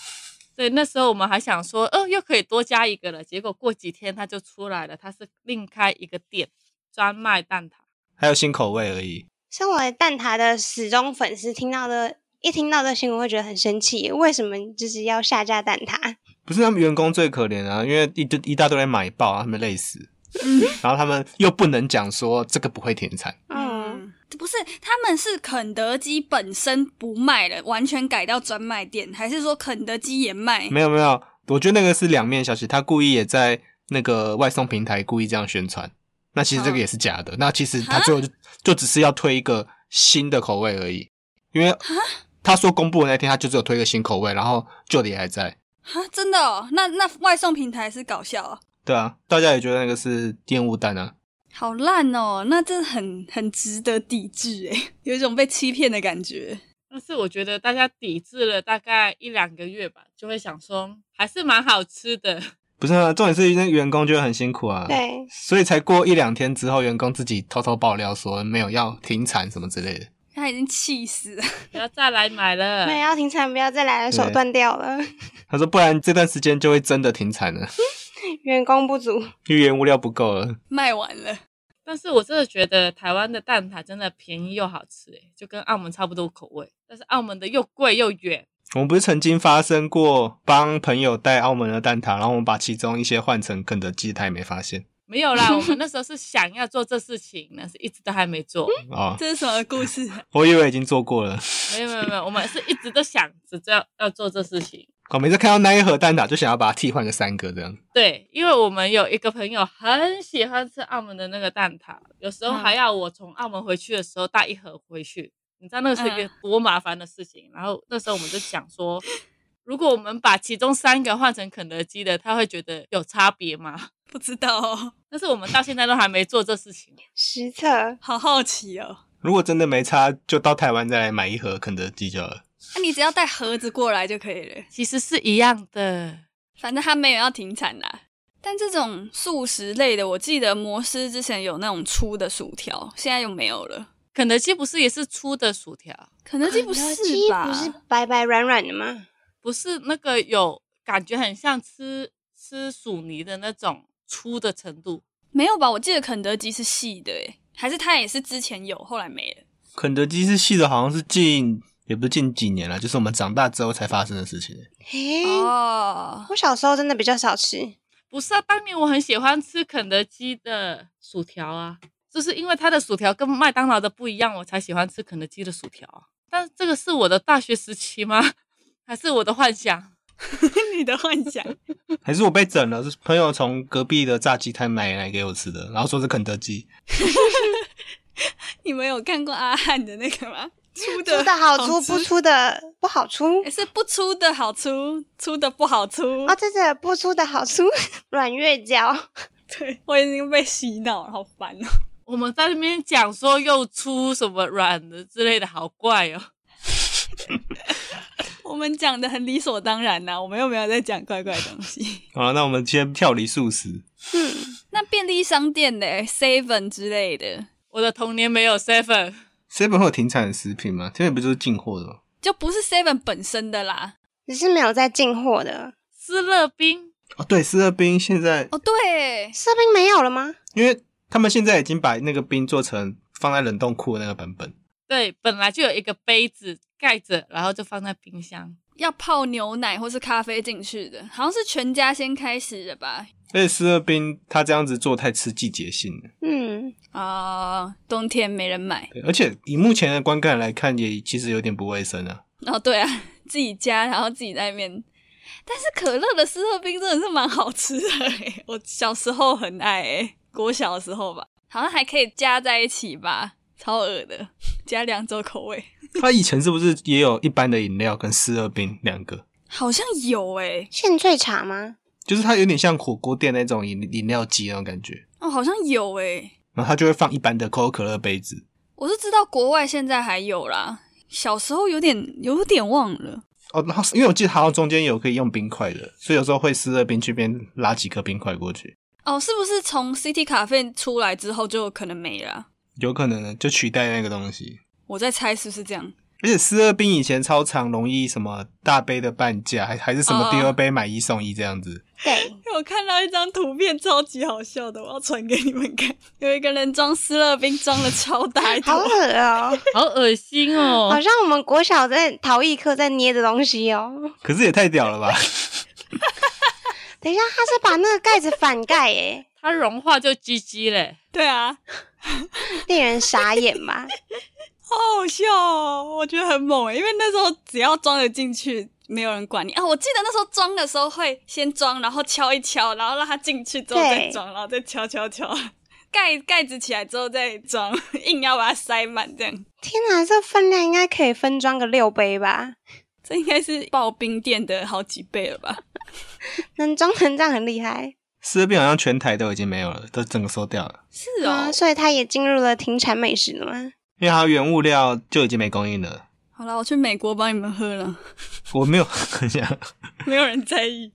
对，那时候我们还想说，哦，又可以多加一个了。结果过几天他就出来了，他是另开一个店，专卖蛋挞，还有新口味而已。身为蛋挞的死忠粉丝，听到的一听到这新闻会觉得很生气，为什么就是要下架蛋挞？不是他们员工最可怜啊，因为一堆一大堆人买爆啊，他们累死。嗯，然后他们又不能讲说这个不会停产。嗯，不是，他们是肯德基本身不卖了，完全改到专卖店，还是说肯德基也卖？没有没有，我觉得那个是两面消息，他故意也在那个外送平台故意这样宣传。那其实这个也是假的。那其实他最后就就只是要推一个新的口味而已，因为他说公布的那天他就只有推一个新口味，然后旧的也还在。哈，真的哦？那那外送平台是搞笑啊？对啊，大家也觉得那个是玷污蛋啊，好烂哦！那真的很很值得抵制诶，有一种被欺骗的感觉。但是我觉得大家抵制了大概一两个月吧，就会想说还是蛮好吃的。不是啊，重点是那员工觉得很辛苦啊，对，所以才过一两天之后，员工自己偷偷爆料说没有要停产什么之类的。他已经气死了，不要再来买了，没有要停产，不要再来了，手断掉了。他说不然这段时间就会真的停产了。员工不足，因为原物料不够了，卖完了。但是我真的觉得台湾的蛋挞真的便宜又好吃，诶，就跟澳门差不多口味。但是澳门的又贵又远。我们不是曾经发生过帮朋友带澳门的蛋挞，然后我们把其中一些换成肯德基，他也没发现。没有啦，我们那时候是想要做这事情，但是一直都还没做。哦，这是什么故事？我以为已经做过了。没有没有没有，我们是一直都想着要要做这事情。我每次看到那一盒蛋挞，就想要把它替换个三个这样。对，因为我们有一个朋友很喜欢吃澳门的那个蛋挞，有时候还要我从澳门回去的时候带一盒回去。你知道那个是一个多麻烦的事情。然后那时候我们就想说，如果我们把其中三个换成肯德基的，他会觉得有差别吗？不知道哦。但是我们到现在都还没做这事情。实测，好好奇哦。如果真的没差，就到台湾再来买一盒肯德基就好了。那、啊、你只要带盒子过来就可以了。其实是一样的，反正他没有要停产啦。但这种速食类的，我记得摩斯之前有那种粗的薯条，现在又没有了。肯德基不是也是粗的薯条？肯德基不是吧？不是白白软软的吗？不是那个有感觉很像吃吃薯泥的那种粗的程度？没有吧？我记得肯德基是细的，诶，还是它也是之前有，后来没了？肯德基是细的，好像是近。也不是近几年了，就是我们长大之后才发生的事情。嘿哦，我小时候真的比较少吃。不是啊，当年我很喜欢吃肯德基的薯条啊，就是因为它的薯条跟麦当劳的不一样，我才喜欢吃肯德基的薯条啊。但这个是我的大学时期吗？还是我的幻想？你的幻想？还是我被整了？是朋友从隔壁的炸鸡摊买来给我吃的，然后说是肯德基。你们有看过阿汉的那个吗？粗的，粗的好粗，不粗的不好粗。也是不粗的好粗，粗的不好粗。哦，这是不粗的好粗，软月娇。对，我已经被洗脑了，好烦哦。我们在那边讲说又粗什么软的之类的，好怪哦。我们讲的很理所当然呐、啊，我们又没有在讲怪怪的东西。好，那我们先跳离素食。嗯，那便利商店呢 Seven 之类的，我的童年没有 Seven。Seven 会有停产的食品吗？Seven 不就是进货的吗？就不是 Seven 本身的啦，只是没有在进货的。思乐冰哦，对，思乐冰现在哦，对，斯乐冰没有了吗？因为他们现在已经把那个冰做成放在冷冻库的那个版本。对，本来就有一个杯子盖着，然后就放在冰箱。要泡牛奶或是咖啡进去的，好像是全家先开始的吧？而且思乐冰它这样子做太吃季节性了。嗯啊、呃，冬天没人买。而且以目前的观感来看，也其实有点不卫生啊。哦，对啊，自己加，然后自己在那边。但是可乐的思乐冰真的是蛮好吃的，我小时候很爱，诶国小的时候吧，好像还可以加在一起吧，超恶的，加两种口味。它以前是不是也有一般的饮料跟思乐冰两个？好像有诶现萃茶吗？就是它有点像火锅店那种饮饮料机那种感觉。哦，好像有诶然后它就会放一般的可口可乐杯子。我是知道国外现在还有啦，小时候有点有点忘了。哦，然后因为我记得好像中间有可以用冰块的，所以有时候会思乐冰去边拉几颗冰块过去。哦，是不是从 City 咖啡出来之后就可能没了？有可能呢，就取代那个东西。我在猜是不是这样？而且思乐冰以前超长容易什么大杯的半价，还还是什么第二杯买一送一这样子。对，我看到一张图片超级好笑的，我要传给你们看。有一个人装思乐冰装了超大一坨，好恶哦，好恶心哦，好像我们国小在陶艺课在捏的东西哦。可是也太屌了吧！等一下，他是把那个盖子反盖诶，它融化就唧唧嘞。对啊，令人傻眼吧。好好笑哦，我觉得很猛诶，因为那时候只要装得进去，没有人管你啊。我记得那时候装的时候会先装，然后敲一敲，然后让它进去之后再装，然后再敲敲敲，盖盖子起来之后再装，硬要把它塞满这样。天哪，这分量应该可以分装个六杯吧？这应该是刨冰店的好几倍了吧？能装成这样很厉害。思乐冰好像全台都已经没有了，都整个收掉了。是哦，啊，所以它也进入了停产美食了吗？因为它原物料就已经没供应了。好了，我去美国帮你们喝了。我没有很想，没有人在意。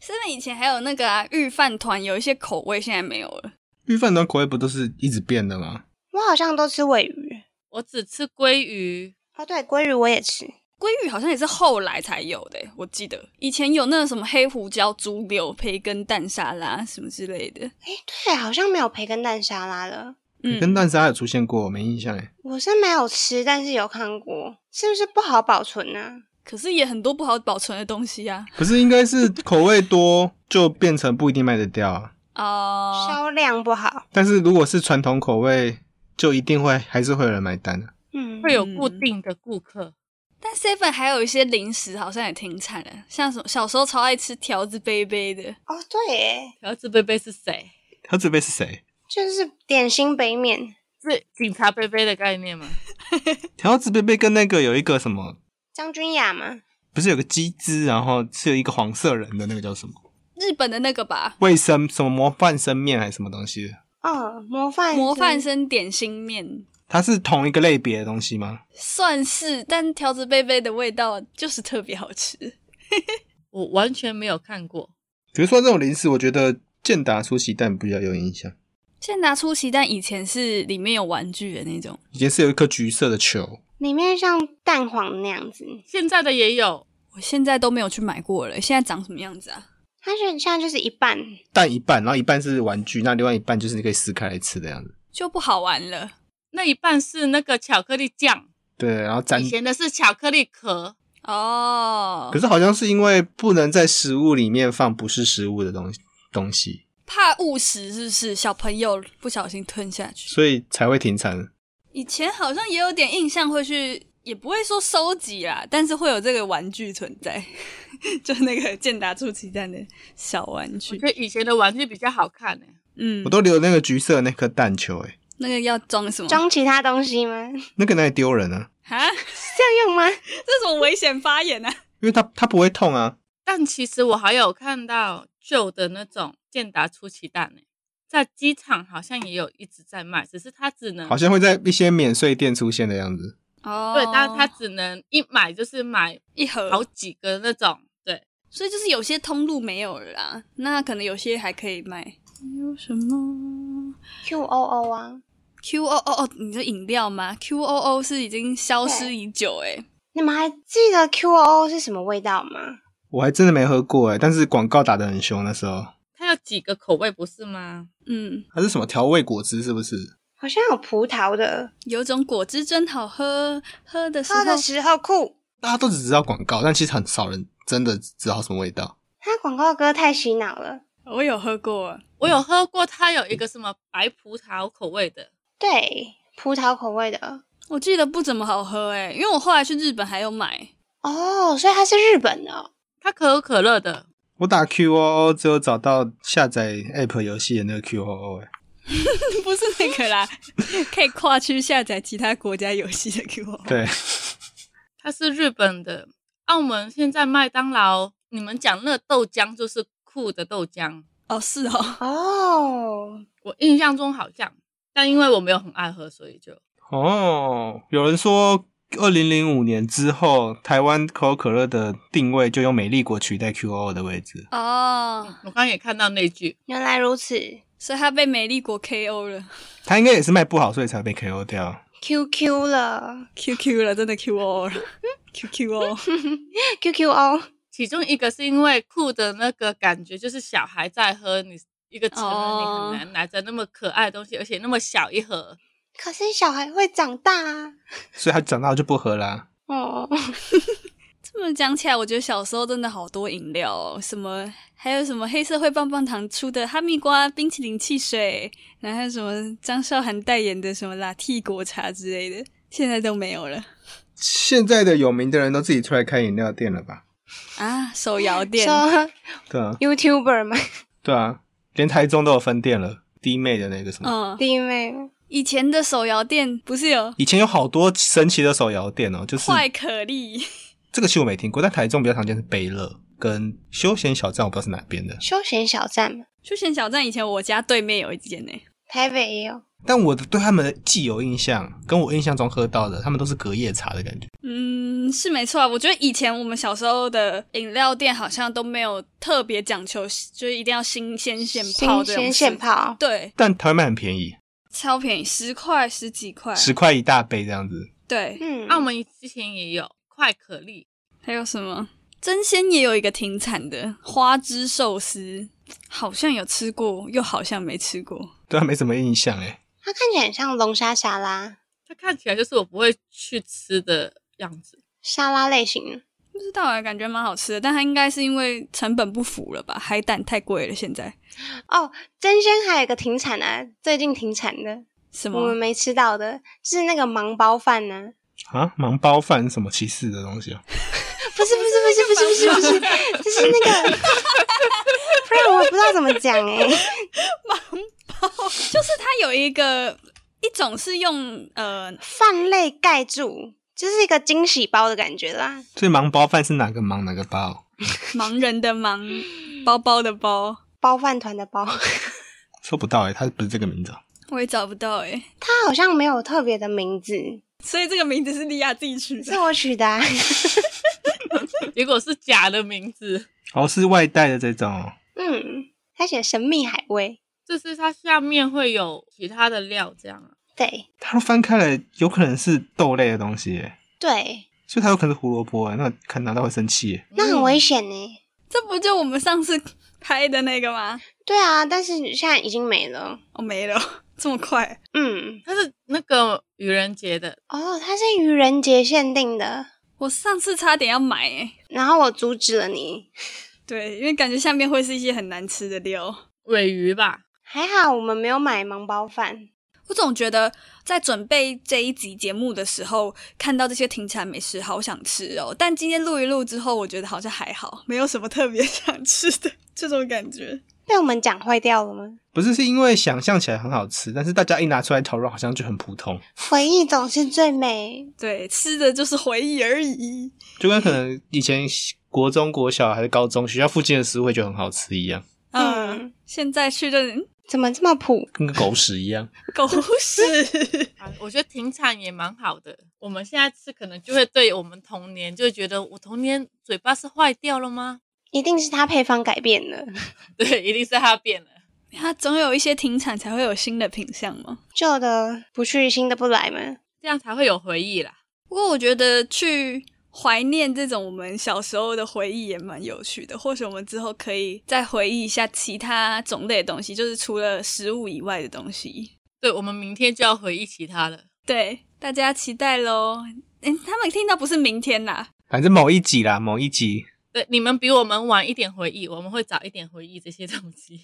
是不是以前还有那个啊御饭团，有一些口味现在没有了？御饭团口味不都是一直变的吗？我好像都吃尾鱼，我只吃鲑鱼。哦，对，鲑鱼我也吃。鲑鱼好像也是后来才有的，我记得以前有那个什么黑胡椒猪柳培根蛋沙拉什么之类的。哎，对，好像没有培根蛋沙拉了。嗯，跟蛋沙拉有出现过，没印象哎。我是没有吃，但是有看过，是不是不好保存呢、啊？可是也很多不好保存的东西啊。不是，应该是口味多就变成不一定卖得掉啊。哦，销量不好。但是如果是传统口味，就一定会还是会有人买单的、啊。嗯，会有固定的顾客。但 Seven 还有一些零食好像也挺惨的，像什么小时候超爱吃条子杯杯的。哦，对耶，条子杯杯是谁？条子杯是谁？就是点心杯面，是警察杯杯的概念吗？条子杯杯跟那个有一个什么张君雅吗？不是有个鸡汁，然后是有一个黄色人的那个叫什么？日本的那个吧？卫生什么模范生面还是什么东西的？哦，模范模范生点心面。它是同一个类别的东西吗？算是，但条子贝贝的味道就是特别好吃。我完全没有看过。比如说这种零食，我觉得健达出奇蛋比较有印象。健达出奇蛋以前是里面有玩具的那种，以前是有一颗橘色的球，里面像蛋黄那样子。现在的也有，我现在都没有去买过了。现在长什么样子啊？它是现在就是一半蛋一半，然后一半是玩具，那另外一半就是你可以撕开来吃的样子，就不好玩了。那一半是那个巧克力酱，对，然后沾以前的是巧克力壳哦。可是好像是因为不能在食物里面放不是食物的东西东西，怕误食是不是？小朋友不小心吞下去，所以才会停产。以前好像也有点印象，会去也不会说收集啦，但是会有这个玩具存在，就那个健达出奇蛋的小玩具。我觉得以前的玩具比较好看呢。嗯，我都留那个橘色那颗蛋球，诶那个要装什么？装其他东西吗？那个哪里丢人啊？哈，这样用吗？这什么危险发言啊？因为它它不会痛啊。但其实我还有看到旧的那种健达出奇蛋呢，在机场好像也有一直在卖，只是它只能好像会在一些免税店出现的样子。哦，对，但它只能一买就是买一盒好几个那种，对，所以就是有些通路没有了啦，那可能有些还可以卖。有什么 Q O O 啊？Q O O O，，你的饮料吗？Q O O 是已经消失已久哎。你们还记得 Q O O 是什么味道吗？我还真的没喝过哎，但是广告打得很凶那时候。它有几个口味不是吗？嗯，它是什么调味果汁是不是？好像有葡萄的，有种果汁真好喝，喝的时候喝的时候酷。大家都只知道广告，但其实很少人真的知道什么味道。它广告歌太洗脑了。我有喝过，我有喝过，它有一个什么白葡萄口味的，对，葡萄口味的。我记得不怎么好喝诶，因为我后来去日本还有买。哦，所以它是日本的，它可口可乐的。我打 QOO 只有找到下载 App 游戏的那个 QOO 哎，不是那个啦，可以跨区下载其他国家游戏的 QOO。对，它是日本的。澳门现在麦当劳，你们讲那个豆浆就是酷的豆浆哦，是哦，哦，我印象中好像，但因为我没有很爱喝，所以就哦，有人说。二零零五年之后，台湾可口可乐的定位就用美丽国取代 QOO 的位置。哦，我刚刚也看到那句，原来如此，所以他被美丽国 KO 了。他应该也是卖不好，所以才被 KO 掉。QQ 了，QQ 了，真的 QO 了，QQO，QQO。其中一个是因为酷的那个感觉，就是小孩在喝，你一个成人你很难拿着那么可爱的东西，而且那么小一盒。可是小孩会长大啊，所以他长大就不喝啦。哦，这么讲起来，我觉得小时候真的好多饮料哦，什么还有什么黑社会棒棒糖出的哈密瓜冰淇淋汽水，然后还有什么张韶涵代言的什么拉 T 果茶之类的，现在都没有了。现在的有名的人都自己出来开饮料店了吧？啊，手摇店，对啊，YouTuber 吗？对啊，连台中都有分店了，弟妹的那个什么，嗯，弟妹。以前的手摇店不是有？以前有好多神奇的手摇店哦，就是快可力。这个其实我没听过，但台中比较常见是贝乐跟休闲小站，我不知道是哪边的。休闲小站，休闲小站以前我家对面有一间呢，台北也有。但我对他们的既有印象，跟我印象中喝到的，他们都是隔夜茶的感觉。嗯，是没错啊。我觉得以前我们小时候的饮料店好像都没有特别讲求，就是一定要新鲜现泡。新鲜现泡，对。但台湾卖很便宜。超便宜，十块十几块，十块一大杯这样子。对，嗯，澳门之前也有快可丽，还有什么？真鲜也有一个挺惨的花枝寿司，好像有吃过，又好像没吃过。对啊，没什么印象诶。它看起来很像龙虾沙拉，它看起来就是我不会去吃的样子，沙拉类型。不知道啊，感觉蛮好吃的，但它应该是因为成本不符了吧？海胆太贵了，现在。哦，真鲜还有一个挺惨的，最近挺惨的，什么？我们没吃到的，就是那个盲包饭呢。啊，盲包饭是什么歧视的东西啊？不是不是不是不是不是不是，就是那个，不然我不知道怎么讲哎。盲包 就是它有一个一种是用呃饭类盖住。就是一个惊喜包的感觉啦。所以盲包饭是哪个盲哪个包？盲人的盲，包包的包，包饭团的包。搜不到哎、欸，它不是这个名字。我也找不到哎、欸，它好像没有特别的名字，所以这个名字是莉亚自己取的，是我取的、啊。结果是假的名字，哦，是外带的这种。嗯，他写神秘海味，就是它下面会有其他的料，这样啊。对，它翻开来有可能是豆类的东西耶，对，所以它有可能是胡萝卜，那看拿到会生气耶，那很危险呢。这不就我们上次拍的那个吗？对啊，但是现在已经没了，哦，没了，这么快？嗯，它是那个愚人节的。哦，它是愚人节限定的，我上次差点要买诶，然后我阻止了你，对，因为感觉下面会是一些很难吃的料，尾鱼吧，还好我们没有买盲包饭。我总觉得在准备这一集节目的时候，看到这些停产美食，好想吃哦。但今天录一录之后，我觉得好像还好，没有什么特别想吃的这种感觉。被我们讲坏掉了吗？不是，是因为想象起来很好吃，但是大家一拿出来讨论，好像就很普通。回忆总是最美，对，吃的就是回忆而已。就跟可能以前国中国小还是高中学校附近的食物会觉得很好吃一样。现在去的人。怎么这么普？跟个狗屎一样，狗屎！啊，我觉得停产也蛮好的。我们现在吃，可能就会对我们童年就会觉得，我童年嘴巴是坏掉了吗？一定是它配方改变了。对，一定是它变了。它总有一些停产才会有新的品相嘛，旧的不去，新的不来嘛，这样才会有回忆啦。不过我觉得去。怀念这种我们小时候的回忆也蛮有趣的，或许我们之后可以再回忆一下其他种类的东西，就是除了食物以外的东西。对，我们明天就要回忆其他了。对，大家期待喽。诶，他们听到不是明天啦，反正某一集啦，某一集。对，你们比我们晚一点回忆，我们会早一点回忆这些东西。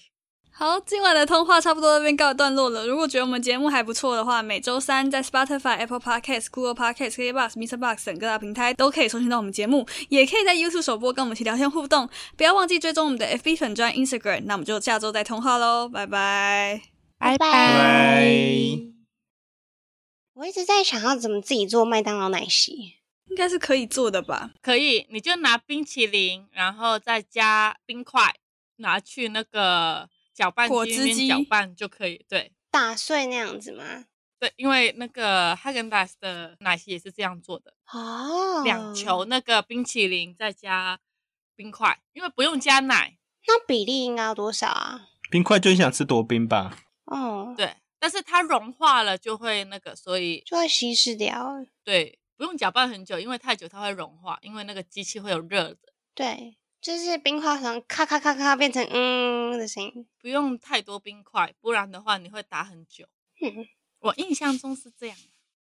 好，今晚的通话差不多这边告一段落了。如果觉得我们节目还不错的话，每周三在 Spotify、Apple Podcasts、Google Podcasts、KKBox、Mr. Box 等各大平台都可以收听到我们节目，也可以在 YouTube 首播跟我们一起聊天互动。不要忘记追踪我们的 FB 粉专 Instagram。那我们就下周再通话喽，拜拜，拜拜。我一直在想要怎么自己做麦当劳奶昔，应该是可以做的吧？可以，你就拿冰淇淋，然后再加冰块，拿去那个。搅拌机里面搅拌就可以，对，打碎那样子吗？对，因为那个哈根达斯的奶昔也是这样做的哦。两球那个冰淇淋再加冰块，因为不用加奶。那比例应该要多少啊？冰块就想吃多冰吧？哦，对，但是它融化了就会那个，所以就会稀释掉。对，不用搅拌很久，因为太久它会融化，因为那个机器会有热的。对。就是冰块从咔咔咔咔变成嗯的声音，不用太多冰块，不然的话你会打很久。嗯，我印象中是这样。